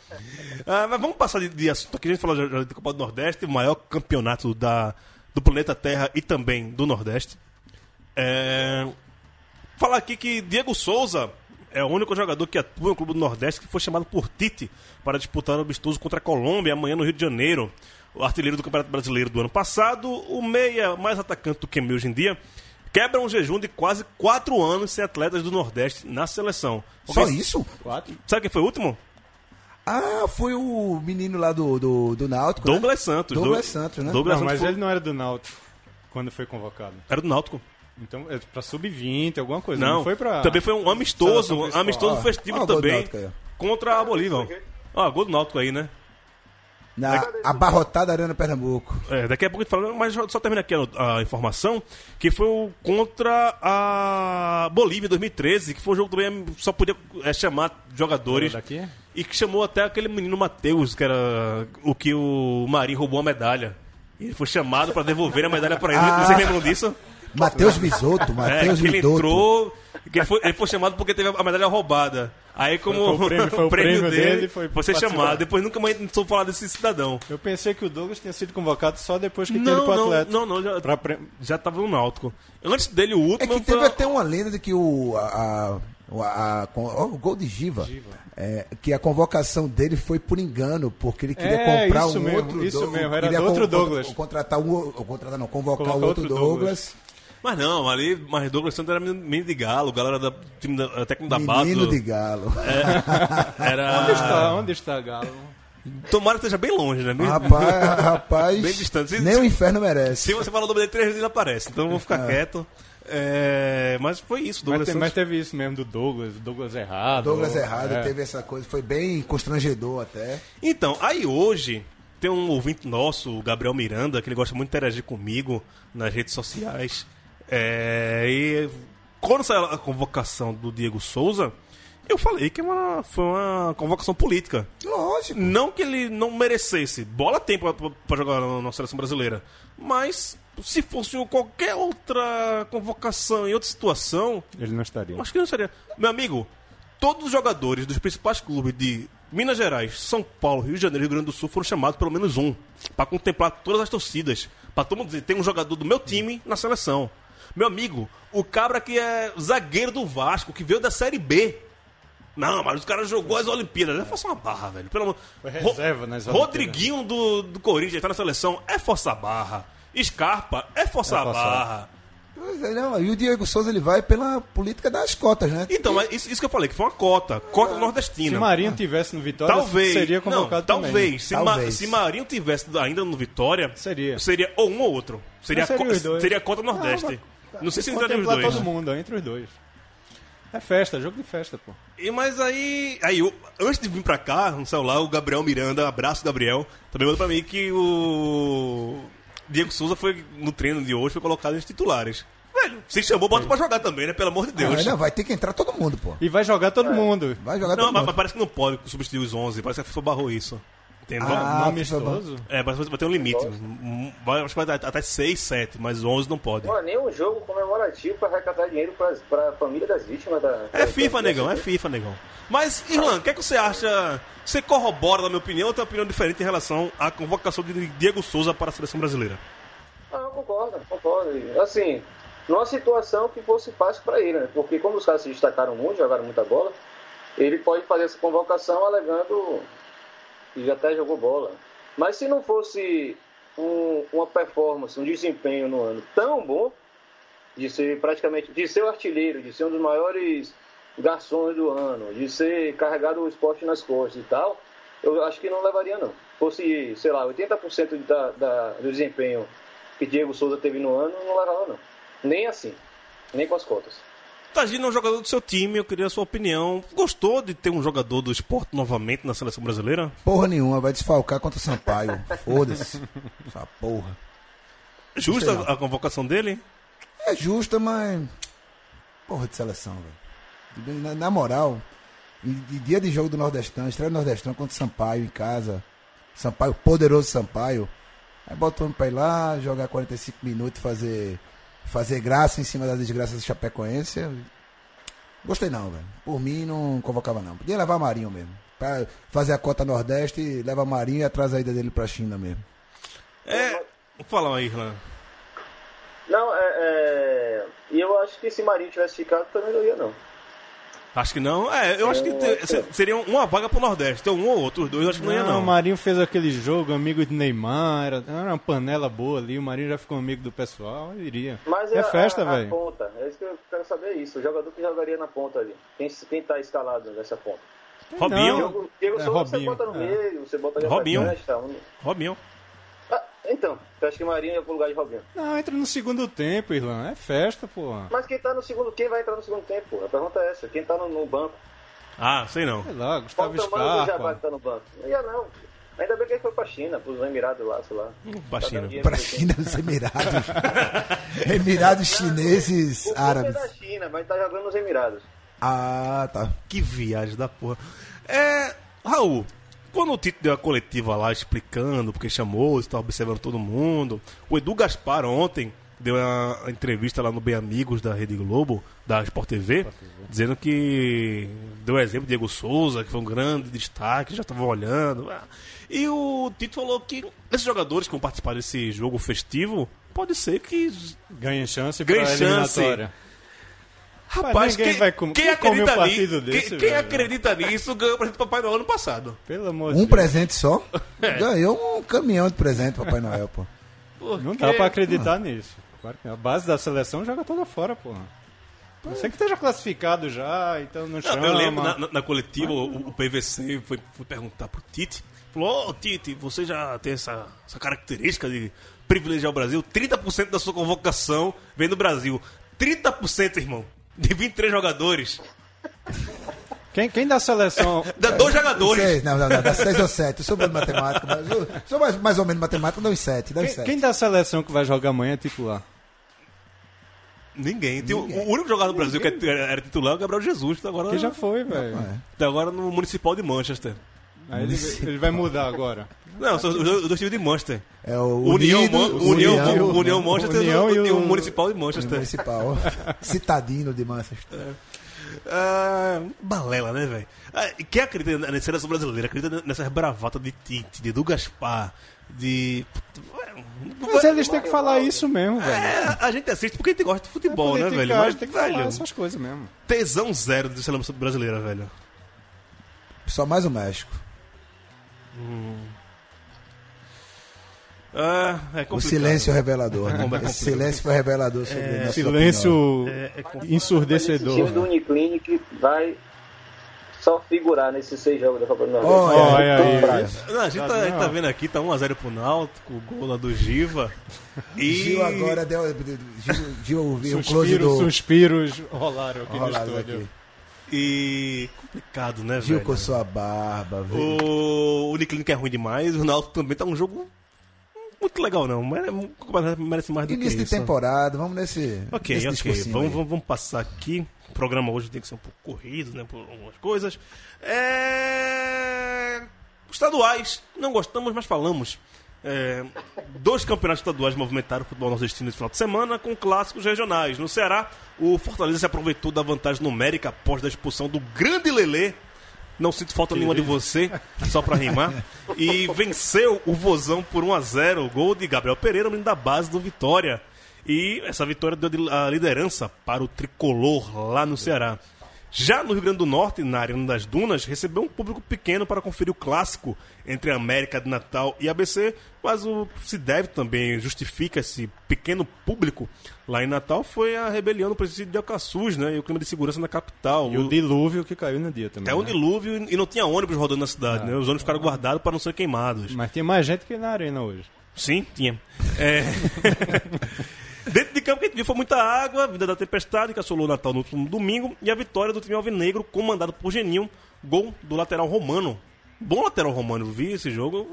Ah, mas vamos passar de, de assunto aqui. A gente falou já, já de Copa do Nordeste, o maior campeonato da, do planeta Terra e também do Nordeste. É, falar aqui que Diego Souza é o único jogador que atua no Clube do Nordeste que foi chamado por Tite para disputar o amistoso contra a Colômbia amanhã no Rio de Janeiro. O artilheiro do Campeonato Brasileiro do ano passado, o meia mais atacante do que meio hoje em dia, quebra um jejum de quase quatro anos sem atletas do Nordeste na seleção. Só Alguém- isso? Quatro? Sabe quem foi o último? Ah, foi o menino lá do, do, do Náutico, né? Douglas Santos. Douglas Doug- Santos, né? Douglas Não, mas Santos foi- ele não era do Náutico quando foi convocado. era do Náutico. Então, é pra sub-20, alguma coisa. Não, Não, foi pra. também foi um amistoso, um amistoso Ó, festivo do também Náutico contra a Bolívia. Ó, gol do Náutico aí, né? Na abarrotada Arena Pernambuco. É, daqui a pouco a gente fala, mas só termina aqui a, a informação, que foi o contra a Bolívia em 2013, que foi um jogo que também só podia é, chamar jogadores. Daqui? E que chamou até aquele menino Matheus, que era o que o Marinho roubou a medalha. E ele foi chamado para devolver a medalha para ele. Ah. Vocês lembram disso? Matheus Bisotto, É, Matheus que ele entrou, que ele foi, ele foi chamado porque teve a medalha roubada. Aí como Foi o prêmio- foi o prêmio dele, foi foi ser participar. chamado. Depois nunca mais soube falar desse cidadão. Eu pensei que o Douglas tinha sido convocado só depois que Não, pro não, Atlético. não, não, já, Pra pre- já tava no Náutico. Antes dele, o É último que foi teve até uma lenda de que o. A, a- a- o gol de Giva. é, que a convocação dele foi por engano, porque ele queria É, comprar um mesmo, outro isso Doug- mesmo, era queria outro con- Douglas. con- Contratar um. ou Contratar não, convocar Colocar o outro outro Douglas. Mas não, ali, mas Douglas Santos era menino de galo, galera da time da, técnico da base. Menino de galo. Era. Onde está? Onde está Galo? Tomara que esteja bem longe, né? Rapaz, rapaz. Bem distante. Se- Nem o inferno merece. Se você fala o nome dele três vezes, ele aparece. Então eu vou É. ficar quieto. É, mas foi isso, Mas, Douglas mas Santos. teve isso mesmo do Douglas, Douglas errado. Douglas errado, é. teve essa coisa, foi bem constrangedor até. Então, aí hoje tem um ouvinte nosso, o Gabriel Miranda, que ele gosta muito de interagir comigo nas redes sociais. É, e quando saiu a convocação do Diego Souza, eu falei que é uma- foi uma convocação política. Lógico. Não que ele não merecesse. Bola tem pra, jogar na, na seleção brasileira. Mas se fosse qualquer outra convocação em outra situação, Ele não estaria. Acho que não seria. Meu amigo, todos os jogadores dos principais clubes de Minas Gerais, São Paulo, Rio de Janeiro e Rio Grande do Sul foram chamados pelo menos um. Pra contemplar todas as torcidas. Pra todo mundo dizer, tem um jogador do meu time na seleção. Meu amigo, o cabra que é zagueiro do Vasco, que veio da Série B. Não, mas o cara jogou as Olimpíadas. É força uma barra, velho. Pelo amor. Foi reserva nas Ro-. Rodriguinho do, do Corinthians tá na seleção. É força barra. Scarpa é força É força. barra. É, não, e o Diego Souza ele vai pela política das cotas, né? Então, mas isso, isso que eu falei, que foi uma cota. Cota Se nordestina. Marinho tivesse no Vitória, Talvez. seria não, convocado também. talvez. Se, Ma- Talvez. se Marinho tivesse ainda no Vitória, Seria. Seria ou um ou outro. Seria, seria co- os seria cota Nordeste. Não, sei se entraria os Contemplar dois. todo mundo, entre os dois. É festa, jogo de festa, pô. E, mas aí, aí eu- antes de vir pra cá, no celular, o Gabriel Miranda, abraço Gabriel, também mandou pra mim que o Diego Souza foi, no treino de hoje, foi colocado nos titulares. Velho, se chamou, bota pra jogar também, né? Pelo amor de Deus. Ah, não, vai ter que entrar todo mundo, pô. E vai jogar todo mundo. Vai jogar Não, todo mas, mundo. mas parece que não pode substituir os 11, parece que a FIFA barrou isso. Entendeu? Ah, no FIFA amistoso. É, mas vai ter um limite. Vai, acho que vai dar até 6, 7, mas 11 não pode. Não é nem um jogo comemorativo para arrecadar dinheiro para a família das vítimas da. É FIFA, negão, é FIFA, negão. Mas, Irlan, o que, é que você acha? Você corrobora, na minha opinião, ou tem uma opinião diferente em relação à convocação de Diego Souza para a seleção brasileira? Ah, concordo, concordo. Assim, numa situação que fosse fácil para ele, né? Porque como os caras se destacaram muito, jogaram muita bola, ele pode fazer essa convocação alegando que já até jogou bola. Mas se não fosse um- uma performance, um desempenho no ano tão bom, de ser praticamente, de ser o artilheiro, de ser um dos maiores garçons do ano, de ser carregado o esporte nas costas e tal, eu acho que não levaria não. Fosse, sei lá, 80% da, da, do desempenho que Diego Souza teve no ano, não levava não. Nem assim, nem com as cotas. Tagino é um jogador do seu time, eu queria a sua opinião. Gostou de ter um jogador do esporte novamente na seleção brasileira? Porra nenhuma, vai desfalcar contra o Sampaio. Foda-se. Essa porra. Justa a convocação dele? É justa, mas. Porra de seleção, velho. Na, na moral, e, e dia de jogo do Nordestão, estreia do Nordestão contra o Sampaio em casa. Sampaio, poderoso Sampaio. Aí bota o homem pra ir lá, jogar 45 minutos, fazer, fazer graça em cima da desgraça do Chapecoense. Gostei não, velho. Por mim não convocava não. Podia levar Marinho mesmo. Pra fazer a cota Nordeste, leva Marinho e atrás a ida dele pra China mesmo. É. Fala aí, Irlan. Não, é, é, E eu acho que se Marinho tivesse ficado, também não ia não. Acho que não. É, eu acho que Eu te- acho que- se- seria uma vaga pro Nordeste. Tem um ou outro, os dois eu acho que não ia Não, não. o Marinho fez aquele jogo, amigo de Neymar, era, uma panela boa ali, o Marinho já ficou amigo do pessoal, eu iria. Mas é a- festa, a, a velho. ponta, é isso que eu quero saber isso. O jogador que jogaria na ponta ali. Quem, quem tá escalado nessa ponta? Robinho. Não. Diego, Diego É, Souza Robinho, você bota no é. meio, você bota ali Robinho. tá? Um- Robinho. Então, eu acho que Marinho ia pro lugar de Robinho. Não, entra no segundo tempo, Irlan, é festa, porra. Mas quem tá no segundo, quem vai entrar no segundo tempo? pô? A pergunta é essa. Quem tá no, no banco? Ah, sei não. Sei lá, Qual Gustavo o tamanho do Jabá que tá no banco? Não ia não. Ainda bem que ele foi pra China, pros Emirados lá, sei lá. Baixinho. Tá dando dinheiro Pra. China dos Emirados. Emirados chineses O clube árabes. é da China, mas tá jogando nos Emirados. Ah, tá. Que viagem da porra. É. Raul, quando o Tito deu a coletiva lá explicando porque chamou, estava observando todo mundo, o Edu Gaspar ontem deu a a entrevista lá no Bem Amigos da Rede Globo, da Sport TV, dizendo que deu o exemplo de Diego Souza, que foi um grande destaque, já estavam olhando. ah. E o Tito falou que esses jogadores que vão participar desse jogo festivo, pode ser que Ganha chance Ganha pra chance. Rapaz, quem, vai com- quem quem acredita um partido nisso, desse, quem, acredita nisso ganhou o presente do Papai Noel ano passado. Pelo amor de Um Deus. presente só? Ganhou um caminhão de presente, Papai Noel, pô. Não dá pra acreditar nisso. Claro não. A base da seleção joga toda fora, porra. Você que esteja classificado já, então não Não, chama. eu lembro na, na- na coletiva, o, o PVC foi, foi perguntar pro Tite. Falou, ô Tite, você já tem essa, essa característica de privilegiar o Brasil? 30% da sua convocação vem do Brasil. 30%, irmão. De 23 jogadores. Quem, quem da seleção. Dá dois jogadores. Seis, não, não, não, dá seis ou sete. Eu sou bom de matemática, mas sou mais, mais ou menos matemática, dá uns sete, dá uns Quem, sete. quem da seleção que vai jogar amanhã é titular? Ninguém. Tem o- O único jogador do Brasil que era titular é o Gabriel Jesus, que tá agora, Que já foi, velho. É. tá agora no Municipal de Manchester. Aí ele, ele vai mudar agora. Não, são os dois times de Manchester. É o União, Unido, Man- União, União, União, Manchester União e, o, e o Municipal de Manchester. Municipal. Citadino de Manchester. Ah, balela, né, velho? Ah, e quem acredita na seleção brasileira? Acredita nessas bravatas de Tite, de Du Gaspar, de. Mas eles têm que falar isso mesmo, velho. É, a gente assiste porque a gente gosta de futebol, né, velho? Mas, tem que falar velho, essas coisas mesmo. tesão zero de seleção brasileira, velho. Só mais o México. Ah, é O silêncio revelador. Né? Como é Esse silêncio foi revelador sobre nossa opinião. Silêncio É, é complicado. Esse ensurdecedor. time do Uniclinic vai só figurar nesses seis jogos da Copa do Nordeste. Olha, Olha aí. Não, a, gente tá, a gente tá vendo aqui, tá 1x0 pro Náutico, o gol lá do Giva. E... Gil agora deu. Gil, Gil viu o close Suspiros, do. suspiros rolaram aqui Rolados no estúdio. aqui. E... Complicado, né, Gil velho? coçou a barba, viu? O Uniclinic é ruim demais, o Náutico também tá um jogo muito legal, não. Mere- Merece mais do Início que de isso. temporada, vamos nesse. Ok, nesse ok. Vamos, vamos, vamos passar aqui. O programa hoje tem que ser um pouco corrido, né? Por algumas coisas. É... Estaduais. Não gostamos, mas falamos. É, Dois campeonatos estaduais movimentaram o futebol nordestino esse final de semana com clássicos regionais. No Ceará, o Fortaleza se aproveitou da vantagem numérica após a expulsão do grande Lelê. Não sinto falta nenhuma de você, só pra rimar. E venceu o Vozão por 1 a 0 o gol de Gabriel Pereira, menino da base do Vitória. E essa vitória deu de- a liderança para o tricolor lá no Ceará. Já no Rio Grande do Norte, na Arena das Dunas, recebeu um público pequeno para conferir o clássico entre a América de Natal e ABC, mas o se deve também, justifica esse pequeno público lá em Natal, foi a rebelião no presídio de Alcaçuz, né? E o clima de segurança na capital. E o dilúvio que caiu no dia também. Um né? dilúvio e não tinha ônibus rodando na cidade, né? Os ônibus ficaram guardados para não ser queimados. Mas tem mais gente que na arena hoje. Sim, tinha. É... Dentro de campo que a gente viu foi muita água, vida da tempestade, que assolou o Natal no último domingo, e a vitória do time alvinegro, comandado por Geninho, gol do lateral romano. Bom lateral romano, vi esse jogo.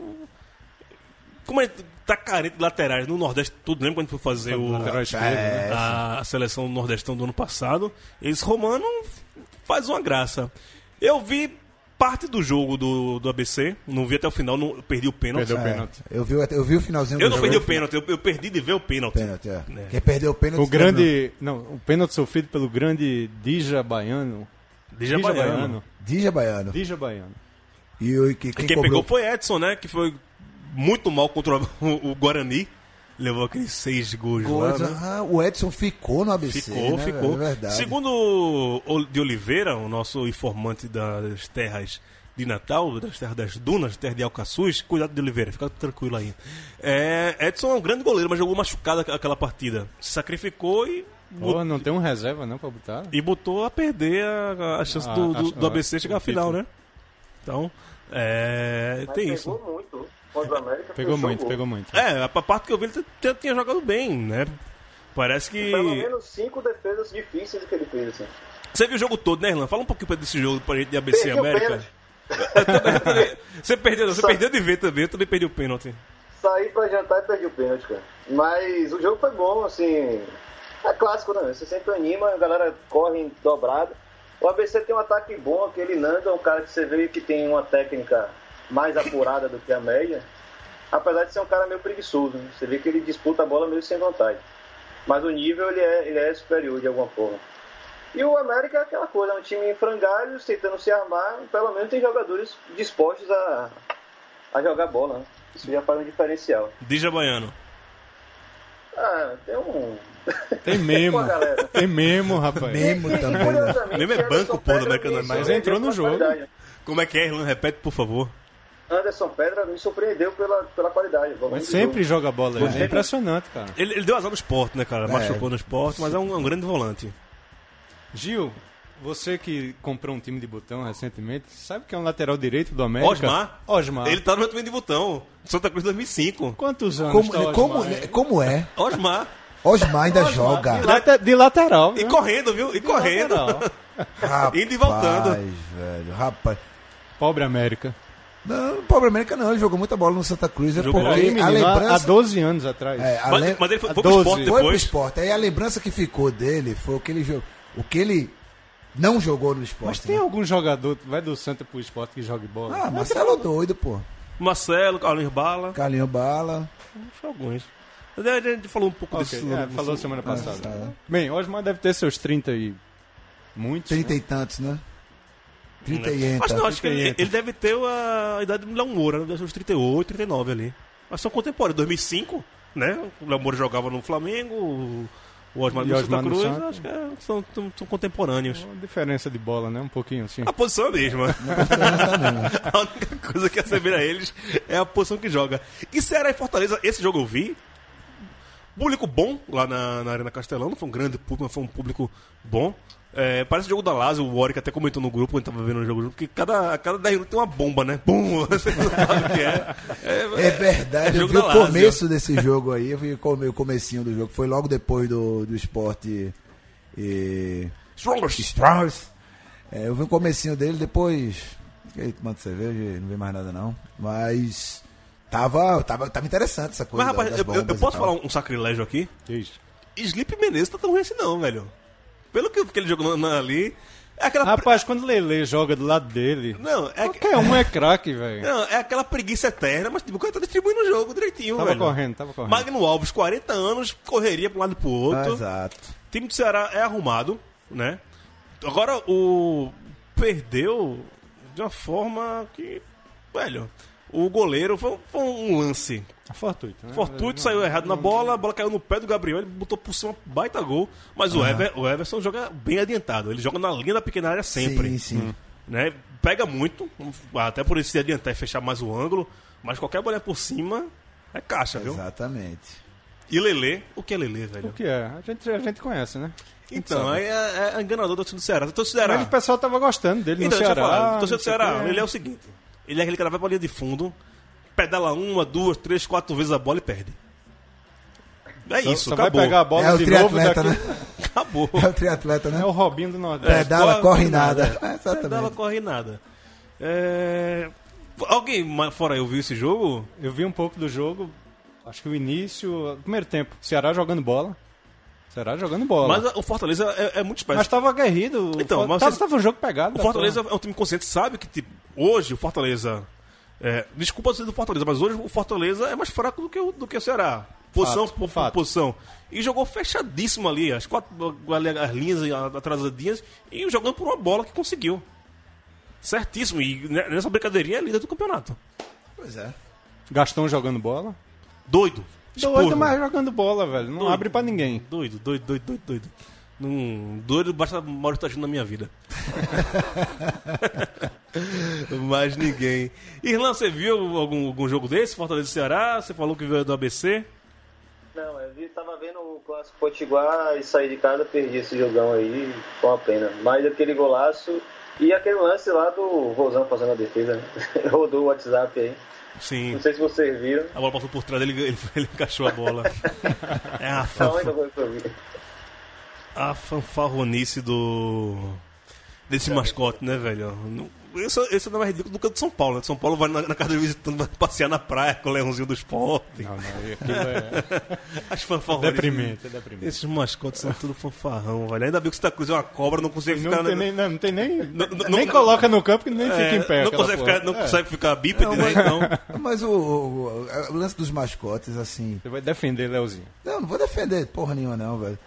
Como a gente tá carente de laterais no Nordeste, tudo lembra quando foi fazer o, Lateral esquerdo, né? a, a seleção do Nordestão do ano passado. Esse romano faz uma graça. Eu vi parte do jogo do, do ABC, não vi até o final, não, eu perdi o pênalti. Perdeu o É, pênalti. eu, vi, eu vi o finalzinho Eu do não jogo. perdi o pênalti, eu, eu perdi de ver o pênalti. Pênalti, é. É. Quem perdeu o pênalti. O grande. Não, o pênalti sofrido pelo grande Dija Baiano. Dija Baiano. Dija Baiano. Dija Baiano. E o que, E quem, Quem pegou foi Edson, né? Que foi muito mal contra o, o Guarani. Levou aqueles seis gols gols. lá, né? Ah, o Edson ficou no ABC. Ficou, né, ficou. É verdade. Segundo o de Oliveira, o nosso informante das terras de Natal, das terras das dunas, terras de Alcaçuz, cuidado de Oliveira, fica tranquilo aí. É, Edson é um grande goleiro, mas jogou machucado aqu- aquela partida. Se sacrificou e, Pô, não tem um reserva não pra botar? e botou a perder a, a chance Ah, do, do, do ABC chegar à final, né? Então, é, Mas tem pegou isso. muito. Contra o América, Pegou muito, gol. pegou muito. É, a parte que eu vi, ele tinha, jogado bem, né? Parece que. Pelo menos cinco defesas difíceis que ele fez, assim. Você viu o jogo todo, né, Irlan? Fala um pouquinho pra desse jogo pra gente de ABC Perdi América. Você perdeu, você Só- perdeu de ver também, eu também perdi o pênalti. Saí pra jantar e perdi o pênalti, cara. Mas o jogo foi bom, assim. É clássico, né? Você sempre anima, a galera corre dobrado. O ABC tem um ataque bom, aquele Nando é um cara que você vê que tem uma técnica mais apurada do que a média. Apesar de ser um cara meio preguiçoso, né? Você vê que ele disputa a bola meio sem vontade. Mas o nível ele é, ele é superior de alguma forma. E o América é aquela coisa, é um time em frangalhos, tentando se armar, pelo menos tem jogadores dispostos a, a jogar bola, né? Isso já faz um diferencial. Dija Baiano. Ah, tem um. Tem mesmo. Tem mesmo, rapaz. Mesmo E- e, também. né? Mesmo é banco, pô, do América. Mas entrou no jogo. Como é que é, Irlan? Repete, por favor. Anderson Pedra me surpreendeu pela, pela qualidade. Mas sempre jogo. joga bola. ele. É impressionante, cara. Ele, ele deu azar no esporte, né, cara? Machucou no esporte, mas é um, é um grande volante. Gil, você que comprou um time de botão recentemente, sabe que é um lateral direito do América? Osmar? Osmar. Ele tá no time de botão. Santa Cruz 2005. Quantos anos Como, tá Osmar? como, como é? Osmar. Osmar ainda joga. De, late- de lateral. E viu? correndo, viu? E De correndo. Rapaz, Indo e voltando. velho, rapaz. Pobre América. Não, Pobre América não, ele jogou muita bola no Santa Cruz. É Jogou porque Aí, a menino, há- lembrança. há 12 anos atrás. é, a Mas, lem- mas ele foi, a foi pro 12. esporte Foi pro depois. esporte. Aí a lembrança que ficou dele foi o que ele jogou. O que ele não jogou no esporte. Mas tem né? algum jogador que vai do Santa pro esporte que jogue bola? Ah, Marcelo é doido, pô. Marcelo, Carlinhos Bala. Carlinho Bala. Foi alguns. A gente falou um pouco Ok, desse. é, falou semana passada. Ah, Bem, Osmar deve ter seus 30 e muitos. Trinta né? e tantos, né? Trinta e entra. Acho, não, acho que ele, 30. ele deve ter a idade do Léo Moura, né? uns 38, 39 ali. Mas são contemporâneos. 2005, né? O Léo Moura jogava no Flamengo, o Osmar Osmar Santa Cruz. Santos. Acho que é- são, são, contemporâneos. Uma diferença de bola, né? Um pouquinho assim. A posição é a mesma. a única coisa que assemelha a eles é a posição que joga. E Ceará e Fortaleza, esse jogo eu vi. Público bom lá na, na Arena Castelão. Não foi um grande público, mas foi um público bom. É, parece o jogo da Lazio, o Warwick até comentou no grupo quando tava vendo o jogo junto, que cada, a cada 10 minutos tem uma bomba, né? Bum! Você não sabe o que é. É, É verdade, é eu vi o começo desse jogo aí, eu vi o come- o comecinho do jogo, foi logo depois do, do esporte e... Strongers. Strauss. É, eu vi o comecinho dele, depois fiquei tomando cerveja não vi mais nada não, mas tava, tava, tava interessante essa coisa Mas, rapaz, das eu, eu- posso falar um, um sacrilégio aqui? Isso. Sleep Menezes tá tão ruim assim não, velho. Pelo que, ele jogou na- ali... É aquela... Rapaz, quando o Lele joga do lado dele, Não, é, qualquer um é craque, velho. Não, é aquela preguiça eterna, mas tipo, o cara tá distribuindo o jogo direitinho, Tava velho. correndo, tava correndo. Magno Alves, 40 anos, correria pra um lado e pro Ah, outro. exato. o time do Ceará é arrumado, né? Agora o. Perdeu de uma forma que. Velho, o goleiro foi, foi um lance. Fortuito, né? Fortuito saiu errado na bola, a bola caiu no pé do Gabriel, ele botou por cima, baita gol. Mas o, Ever, o Everson joga bem adiantado, ele joga na linha da pequena área sempre Sim, sim. né? Pega muito, até por isso se adiantar e fechar mais o ângulo, mas qualquer bolinha por cima é caixa, viu? Exatamente. E Lelê, o que é Lelê, O velho? que é? A gente, a gente conhece, né? Então, aí é, é enganador do time do Ceará. Então, o Mas Ceará. o pessoal tava gostando dele Então, no Ceará. falar. Torcedor do o Ceará, ele é o seguinte: ele é aquele cara que vai pra linha de fundo, pedala uma, duas, três, quatro vezes a bola e perde. É Só- isso, só vai acabou. pegar a bola É o de novo triatleta, daqui. né? Acabou. É o triatleta, né? É o Robinho do Nordeste. Pedala, corre nada. É, Pedala, exatamente. corre nada. É... Alguém fora eu viu esse jogo? Eu vi um pouco do jogo, acho que o início, primeiro tempo, Ceará jogando bola. Ceará jogando bola. Mas o Fortaleza é, é muito esperto. Mas tava aguerrido. Então, o mas tava, vocês- tava um jogo pegado. O Fortaleza porra. é um time consciente, sabe que tipo, hoje o Fortaleza. É, desculpa dizer do Fortaleza, mas hoje o Fortaleza é mais fraco do que o, do que o Ceará. Posição Fato, por fato. posição. E jogou fechadíssimo ali, as quatro ali, as linhas atrasadinhas, e jogando por uma bola que conseguiu. Certíssimo. E ne- nessa brincadeirinha é líder do campeonato. Pois é. Gastão jogando bola. Doido. Doido, Esporro. mas jogando bola, velho. Não Doido. abre pra ninguém. Doido, doido, doido, doido, doido. Num, doido basta Mauro estar agindo na minha vida. Mais ninguém. Irlan, você viu algum, algum jogo desse? Fortaleza e Ceará? Você falou que veio do ABC? Não, eu vi, tava vendo o Clássico Potiguar e saí de casa, perdi esse jogão aí, foi uma pena. Mas aquele golaço e aquele lance lá do Rosão fazendo a defesa, né? Rodou o WhatsApp aí. Sim. Não sei se vocês viram. A bola passou por trás dele, ele, ele encaixou a bola. É a, ainda fanfa, foi que eu vi. A fanfarronice do. desse mascote, né, velho? Não- Esse, esse não é mais ridículo do que o de São Paulo, né? São Paulo vai na, na casa do visitante, vai passear na praia com o leãozinho do esporte. Não, não. Aquilo é As fanfarronices. deprimente, é deprimente. Esses mascotes são tudo fanfarrão, velho. Ainda bem que o Santa Cruz é uma cobra, não consegue Não ficar. tem, nem, não, não tem nem. Não- não- nem não- coloca no campo que nem é, fica em pé. Não consegue porra. ficar, não É. consegue ficar bípede, Não, né? mas- Então. Mas o, o- o lance dos mascotes, assim. Você vai defender, Leozinho. Não, não vou defender porra nenhuma, não, velho.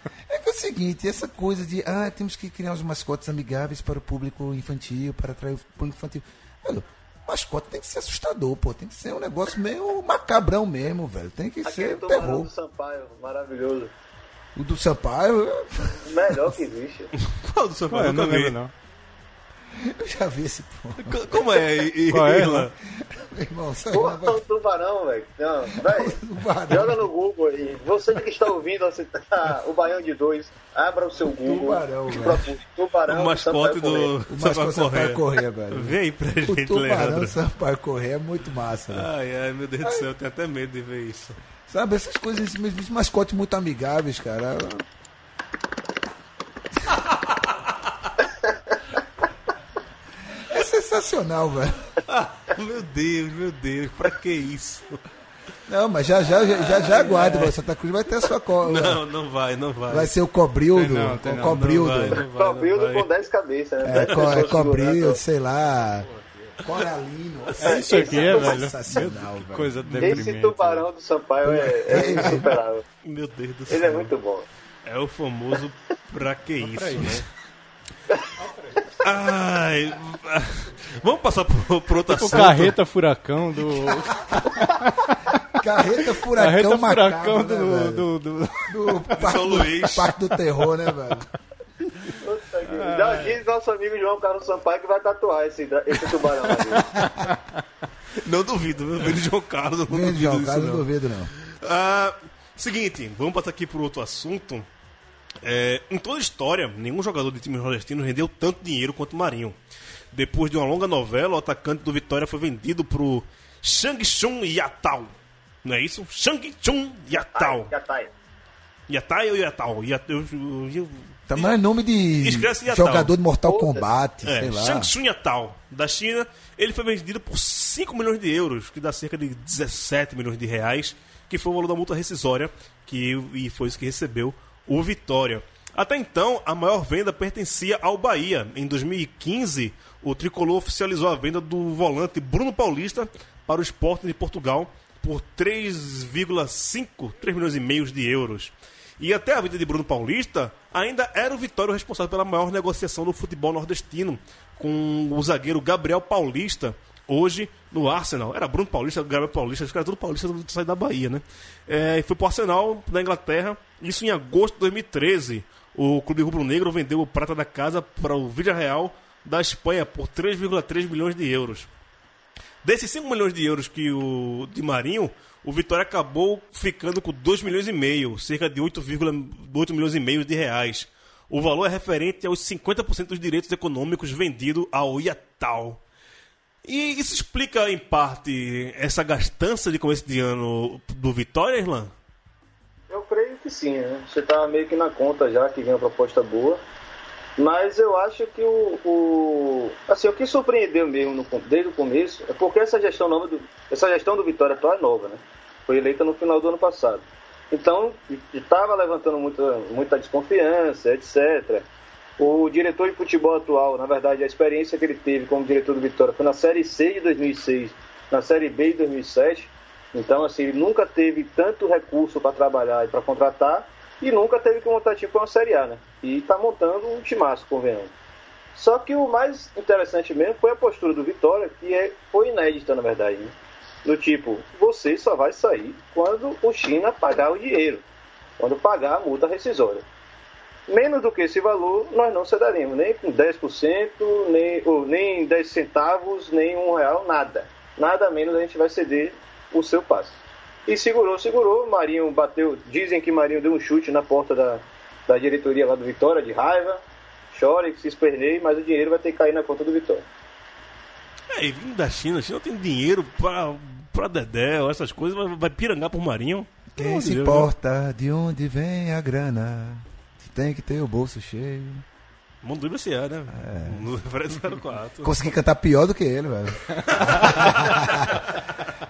Seguinte, essa coisa de, ah, temos que criar uns mascotes amigáveis para o público infantil, para atrair o público infantil. Velho, mascote tem que ser assustador, pô. Tem que ser um negócio meio macabrão mesmo, velho. Tem que Aquele ser tubarão terror. do Sampaio, maravilhoso. O do Sampaio, O melhor que existe. Qual do seu Ué, eu nunca não lembro, não. Eu já vi esse porra. Co- Como é? I- Qual é, Irlan? Meu irmão, sai Porra, vai- o tubarão, velho. Não, velho. Tubarão. Joga no Google aí. Você que está ouvindo você tá, o Baião de Dois, abra o seu Google. Tubarão, e velho. Tubarão. O mascote do O mascote Sampaio Correia, velho. Vê aí pra O gente, tubarão Leandro. Sampaio Correia é muito massa, velho. Ai, ai, meu Deus do céu, eu tenho até medo de ver isso. Sabe, essas coisas, esses, esses mascotes muito amigáveis, cara. É sensacional, velho. meu Deus, meu Deus, pra que isso? Não, mas já já, já, já, já aguardo, velho. Santa Cruz vai ter a sua cola. Não, não vai, não vai. Vai ser o Cobrildo. Tem não, tem o não. Cobrildo. Não vai, não vai, Cobrildo com 10 cabeças, né? É, co, é Cobrildo, sei lá. Coralino. É isso aqui, é, velho. Sensacional, velho. Coisa Esse deprimente. tubarão do Sampaio é, é insuperável. Meu Deus do céu. Ele é muito bom. É o famoso pra que isso, pra né? Ai, vamos passar pro, pro outro O assunto. carreta furacão do. Carreta Furacão Carreta Macabro, furacão né, do, velho? do, do- do Parque São do, Luís. Parque do Terror, né, velho? Já diz nosso amigo João Carlos Sampaio que vai tatuar esse, esse tubarão ali. Não duvido, meu Vendo João Carlos, não duvido João Carlos, não não. duvido, não. Ah, seguinte, vamos passar aqui por outro assunto. É, em toda a história, nenhum jogador de time nordestino rendeu tanto dinheiro quanto o Marinho. Depois de uma longa novela, o atacante do Vitória foi vendido pro Shang-Chun Yatal. Não é isso? Shang-Chun tá aí. Yatai ou Yatal? Yatal eu, eu, eu, Também é nome de jogador de Mortal Puta. Kombat, É, sei lá. Yatal, da China, ele foi vendido por 5 milhões de euros, que dá cerca de 17 milhões de reais, que foi o valor da multa rescisória, que, e foi isso que recebeu o Vitória. Até então, a maior venda pertencia ao Bahia. Em 2015, o Tricolor oficializou a venda do volante Bruno Paulista para o Sporting de Portugal por 3,5, 3 milhões e meio de euros. E até a vida de Bruno Paulista, ainda era o Vitória o responsável pela maior negociação do futebol nordestino, com o zagueiro Gabriel Paulista, hoje no Arsenal. Era Bruno Paulista, Gabriel Paulista, os caras tudo Paulista saem da Bahia, né? É, e foi pro Arsenal, da Inglaterra, isso em agosto de 2013. O clube rubro-negro vendeu o prata da casa para o Villarreal da Espanha por 3,3 milhões de euros. Desses 5 milhões de euros que o de Marinho, o Vitória acabou ficando com 2 milhões e meio, cerca de 8,8 milhões e meio de reais. O valor é referente aos 50% dos direitos econômicos vendidos ao Iatal. E isso explica, em parte, essa gastança de começo de ano do Vitória, Irlan? Eu creio que sim, né? Você tá meio que na conta já que vem uma proposta boa. Mas eu acho que o, o- assim, o que surpreendeu mesmo no, desde o começo é porque essa gestão nova do, essa gestão do Vitória atual é nova, né? Foi eleita no final do ano passado. Então, estava levantando muita, muita desconfiança, etc. O diretor de futebol atual, na verdade, a experiência que ele teve como diretor do Vitória foi na Série C de 2006, na Série B de 2007. Então, assim, ele nunca teve tanto recurso para trabalhar e para contratar e nunca teve que montar tipo uma Série A, né? E está montando um timaço, convenhamos. Só que o mais interessante mesmo foi a postura do Vitória, que é, foi inédita, na verdade. Né? Do tipo, você só vai sair quando o China pagar o dinheiro, quando pagar a multa rescisória. Menos do que esse valor, nós não cederemos, nem com 10%, nem, ou, nem 10 centavos, nem um real, nada. Nada menos a gente vai ceder o seu passe. E segurou, segurou, Marinho bateu, dizem que Marinho deu um chute na porta da, da diretoria lá do Vitória, de raiva, chora, que se esperneie, mas o dinheiro vai ter que cair na conta do Vitória. É, e vindo da China, a China tem dinheiro pra, pra Dedé, essas coisas, vai, vai pirangar por Marinho. Quem se Deus, né? importa de onde vem a grana? Tem que ter o bolso cheio. Mundo livre é, né? No referência 04. Consegui cantar pior do que ele, velho.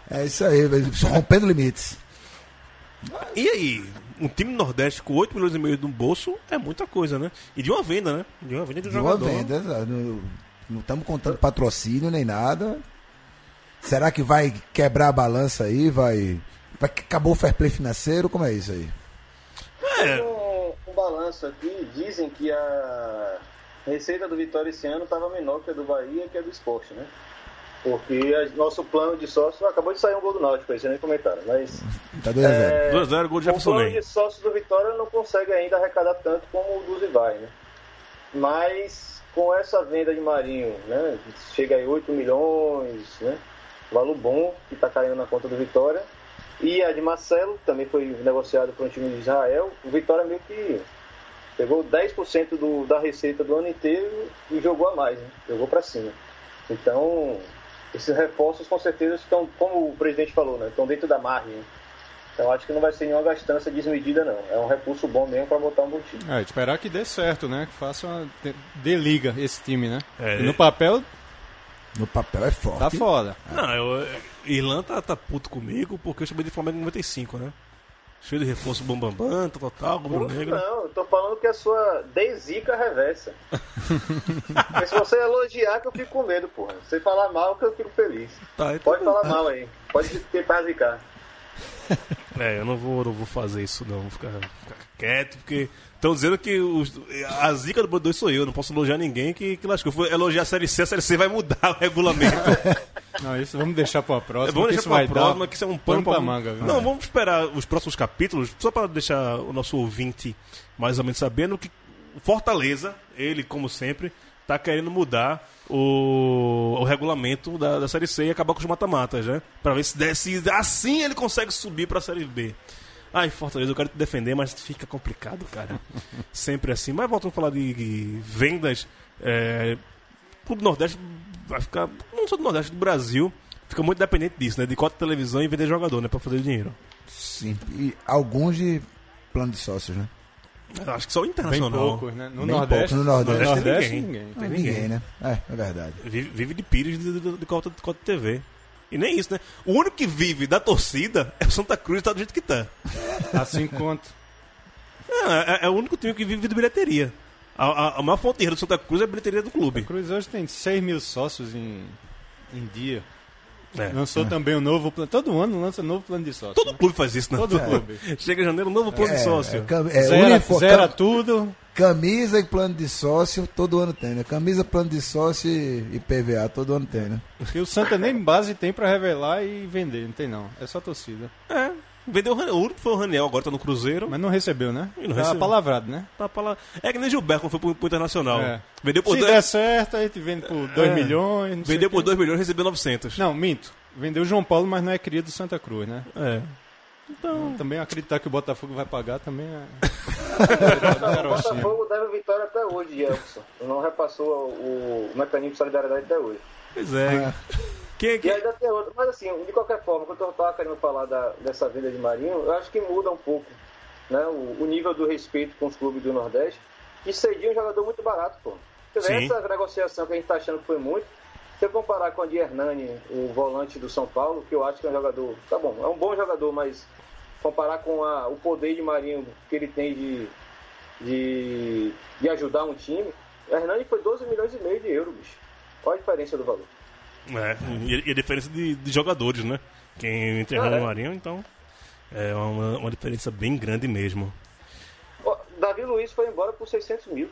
é isso aí, velho. rompendo limites. E aí, um time Nordeste com 8 milhões e meio no bolso é muita coisa, né? E de uma venda, né? De uma venda de, De uma jogador. venda, exato. não- não estamos contando patrocínio nem nada. Será que vai quebrar a balança aí? Vai. vai acabou o fair play financeiro? Como é isso aí? É, Um, um balanço aqui, dizem que a receita do Vitória esse ano estava menor que a do Bahia e que a do Esporte, né? Porque a- nosso plano de sócio acabou de sair um gol do Náutico, aí vocês nem comentaram, mas Tá 2 a 0 É, 2x0, gol de o Jefferson plano Ney. de sócios do Vitória não consegue ainda arrecadar tanto como o do Zivai, né? Mas com essa venda de Marinho, né? Chega aí 8 milhões, né? Valor bom que está caindo na conta do Vitória. E a de Marcelo, que também foi negociado para um time de Israel. O Vitória meio que pegou 10% do, da receita do ano inteiro e jogou a mais, né? Jogou para cima. Então, esses reforços com certeza estão, como o presidente falou, né? Estão dentro da margem. Então acho que não vai ser nenhuma gastança desmedida, não. É um recurso bom mesmo para botar um bom time. É, esperar que dê certo, né? Que faça uma. dê liga esse time, né? É, E no papel No papel é forte. tá foda. Não, eu, Irlan tá, tá puto comigo porque eu chamei de Flamengo em 95, né? Cheio de reforço bambambam, tal, tal, tal, rubro Puto, negro. não, eu tô falando que a sua desica reversa. Porque se você elogiar que eu fico com medo, porra. Se você falar mal que eu fico feliz. Tá, então- Pode falar mal aí. Pode tentar zicar. É, eu não vou, não vou fazer isso não, vou ficar, ficar quieto, porque estão dizendo que os- a zica do Bando 2 sou eu, não posso elogiar ninguém que, que lascou. Fui elogiar a Série C, a Série C vai mudar o regulamento. Não, isso vamos deixar pra próxima. vamos que deixar pra vai próxima, que isso é um pano pra manga. viu? Não, vamos esperar os próximos capítulos, só para deixar o nosso ouvinte mais ou menos sabendo que Fortaleza, ele, como sempre, tá querendo mudar o, o regulamento da, da Série C e acabar com os mata-matas, né? Pra ver se, se assim ele consegue subir pra Série B. Ai, Fortaleza, eu quero te defender, mas fica complicado, cara. Sempre assim. Mas voltando a falar de, vendas, é, o Clube Nordeste vai ficar, não só do Nordeste, do Brasil, fica muito dependente disso, né? De cota de televisão e vender jogador, né? Pra fazer dinheiro. Sim. E alguns de plano de sócios, né? Eu acho que só o Bem internacional. poucos, né? No Bem Nordeste. pouco. No Nordeste, no Nordeste tem ninguém. Não, ninguém, né? É, é verdade. Vive, vive de pires de, de, de cota, de cota de TV. E nem isso, né? O único que vive da torcida é o Santa Cruz, tá do jeito que tá. Assim quanto. É, é- é o único time que vive de bilheteria. A, a, a maior fonte de dinheiro do Santa Cruz é a bilheteria do clube. Cruz hoje tem 6 mil sócios em, em dia. É. Lançou também um novo plano. Todo ano lança novo plano de sócio. Todo né? clube faz isso, né? Todo clube. Chega em janeiro, um novo plano de É, sócio. é, é, zera, uniforme- zera tudo. Camisa e plano de sócio, todo ano tem, né? Camisa, plano de sócio e, e PVA, todo ano tem, né? Porque o Santa nem base tem pra revelar e vender. Não tem não. É só torcida. É. Vendeu o Raniel. Foi o Raniel, agora tá no Cruzeiro. Mas não recebeu, né? E não tá recebeu. palavrado, né? Tá pra lá. É que nem Gilberto quando foi pro, pro Internacional. É. Vendeu por Se 2 der certo, a gente vende por 2 É. milhões. vendeu por quê. 2 milhões e recebeu 900. Não, minto. Vendeu o João Paulo, mas não é cria do Santa Cruz, né? É. Então, também acreditar que o Botafogo vai pagar também é. O Carochinha. Botafogo deve vitória até hoje, Jefferson. Não repassou o, o mecanismo de solidariedade até hoje. Pois é. Quem, E quem... ainda tem outra. Mas assim, de qualquer forma, quando eu estava querendo falar da- dessa venda de Marinho, eu acho que muda um pouco né, o, o nível do respeito com os clubes do Nordeste, que cedia um jogador muito barato, pô. Essa negociação que a gente está achando que foi muito, se eu comparar com a de Hernani, o volante do São Paulo, que eu acho que é um jogador, tá bom, é um bom jogador, mas comparar com a- o poder de Marinho que ele tem de, de, de ajudar um time, o Hernani foi 12 milhões e meio de euros, bicho. Olha a diferença do valor. É, e, a diferença de, de jogadores, né? Quem entre Ah, é. Marinho, então. É uma, uma diferença bem grande mesmo. Davi Luiz foi embora por 600 mil.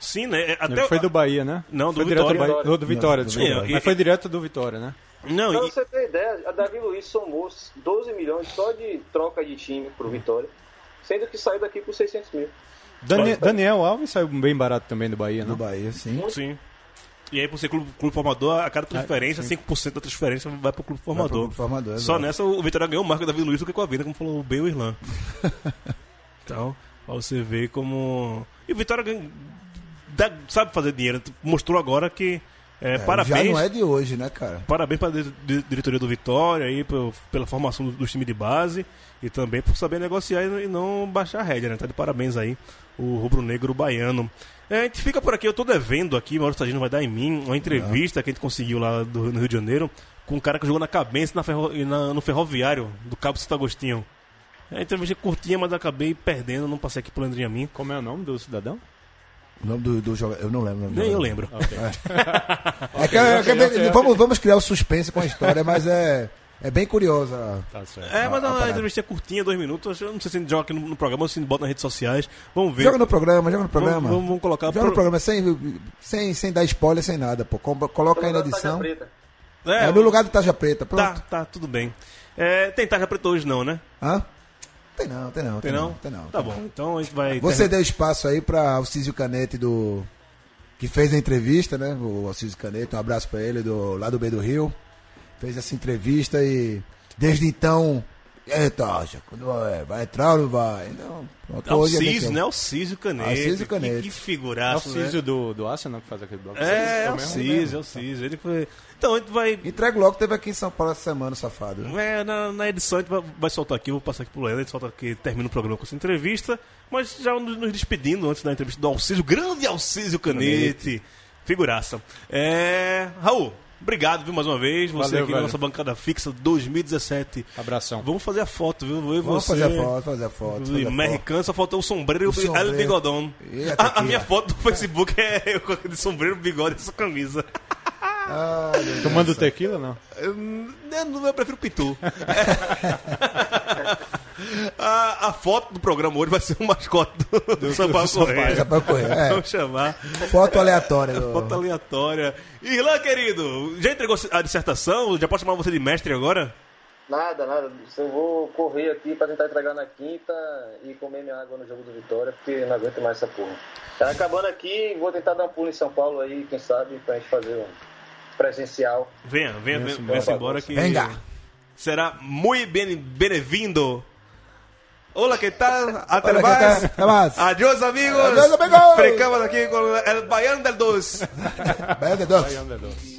Sim, né? É, Até, Ele foi do Bahia, né? Não, do foi direto Vitória. Bahia- do Vitória, Não, do desculpa. Mas foi direto do Vitória, né? Não, Pra e, você ter ideia, a Davi Luiz somou 12 milhões só de troca de time pro Vitória, sendo que saiu daqui por 600 mil. Dani- Daniel Alves saiu bem barato também do Bahia, Do né? Bahia, sim. sim. E aí, por ser clube, clube formador, a cada transferência, 5% da transferência vai pro clube Vai pro formador. clube formador, Só nessa o Vitória ganhou mais que o Davi Luiz do que com a vida, como falou o o Irlan. então, pra você ver como. E o Vitória dá- sabe fazer dinheiro. Mostrou agora que. É, É, parabéns. Já não é de hoje, né, cara? Parabéns para a diretoria do Vitória aí, pelo- pela formação do, do time de base e também por saber negociar e, e não baixar a rédea, né? Tá de parabéns aí, o rubro-negro baiano. É, a gente fica por aqui, eu tô devendo aqui, Maurício Tagino vai dar em mim, uma entrevista que a gente conseguiu lá do, no Rio de Janeiro com um cara que jogou na cabeça na ferro- na- no ferroviário do Cabo Santo Agostinho. É, a entrevista curtinha, mas acabei perdendo, não passei aqui pro Leandrinho a mim. Como é o nome do cidadão? O nome do, do jogador. Eu não lembro. Nem eu lembro. É é que é. Vamos, vamos criar o suspense com a história, mas é, é bem curiosa. Tá certo. É, mas a a, parada. entrevista é curtinha, dois minutos. Eu não sei se a gente joga aqui no, no programa ou se a gente bota nas redes sociais. Vamos ver. Joga no programa, joga no programa. Vamos, vamos colocar Joga pro- no programa sem, sem, sem dar spoiler, sem nada, pô. Coloca aí na edição. É, É no lugar do Taja Preta, pronto. Tá, tá, tudo bem. É, tem tarja preta hoje não, né? Hã? Tem não, tem não. Tem não? Tem não. Tá bom, então a gente vai... Você deu espaço aí pra Alcísio Canete do. Que fez a entrevista, né? O Alcísio Canete, um abraço pra ele, do, lá do B do Rio. Fez essa entrevista e desde então E aí, Tocha, quando vai, vai entrar ou não vai? Não, pronto, hoje é né? Alcísio Canete. Alcísio Que- Canete. Que, É o figuraça, né? Do, do Arsenal que faz aquele bloco. É, é o mesmo? Císio, é o Císio. Ele foi... Então, a gente vai... Entrega logo, teve aqui em São Paulo essa semana, safado. É, na, na edição a gente vai, vai soltar aqui, eu vou passar aqui pro Leandro, a gente solta aqui, termina o programa com essa entrevista, mas já nos, nos despedindo antes da entrevista do Alcísio, grande Alcísio Canete, figuraça. É, Raul, obrigado, viu, mais uma vez, você Valeu, aqui na velho. nossa bancada fixa 2017. Abração. Vamos fazer a foto, viu? Eu e Vamos você. fazer a foto, fazer a foto. fazer a foto. Americano, só faltou o sombreiro e o, sombreiro. bigodão. E a A, minha foto do Facebook é eu com aquele sombreiro, bigode e essa camisa. Ah, Tomando tequila, não? Eu, eu, eu prefiro Pitu. a, a foto do programa hoje vai ser o mascote do, do Sampaio Correia. Pra correr. É, Vamos chamar. foto aleatória. do- Foto aleatória. Irlan, querido, já entregou a dissertação? Já posso chamar você de mestre agora? Nada, nada. Eu vou correr aqui pra tentar entregar na quinta e comer minha água no jogo do Vitória, porque não aguento mais essa porra. Tá acabando aqui, vou tentar dar um pulo em São Paulo aí, quem sabe, pra gente fazer um presencial. Venha, venha, venha, venha embora que Venga. será muito bem, bem-vindo. Hola, ¿qué mais. tal? Hasta más. Adiós, amigos. Adiós, amigos. Frecamos aqui com el Baiano del 2. Vaya de dos. Aí anda, doce.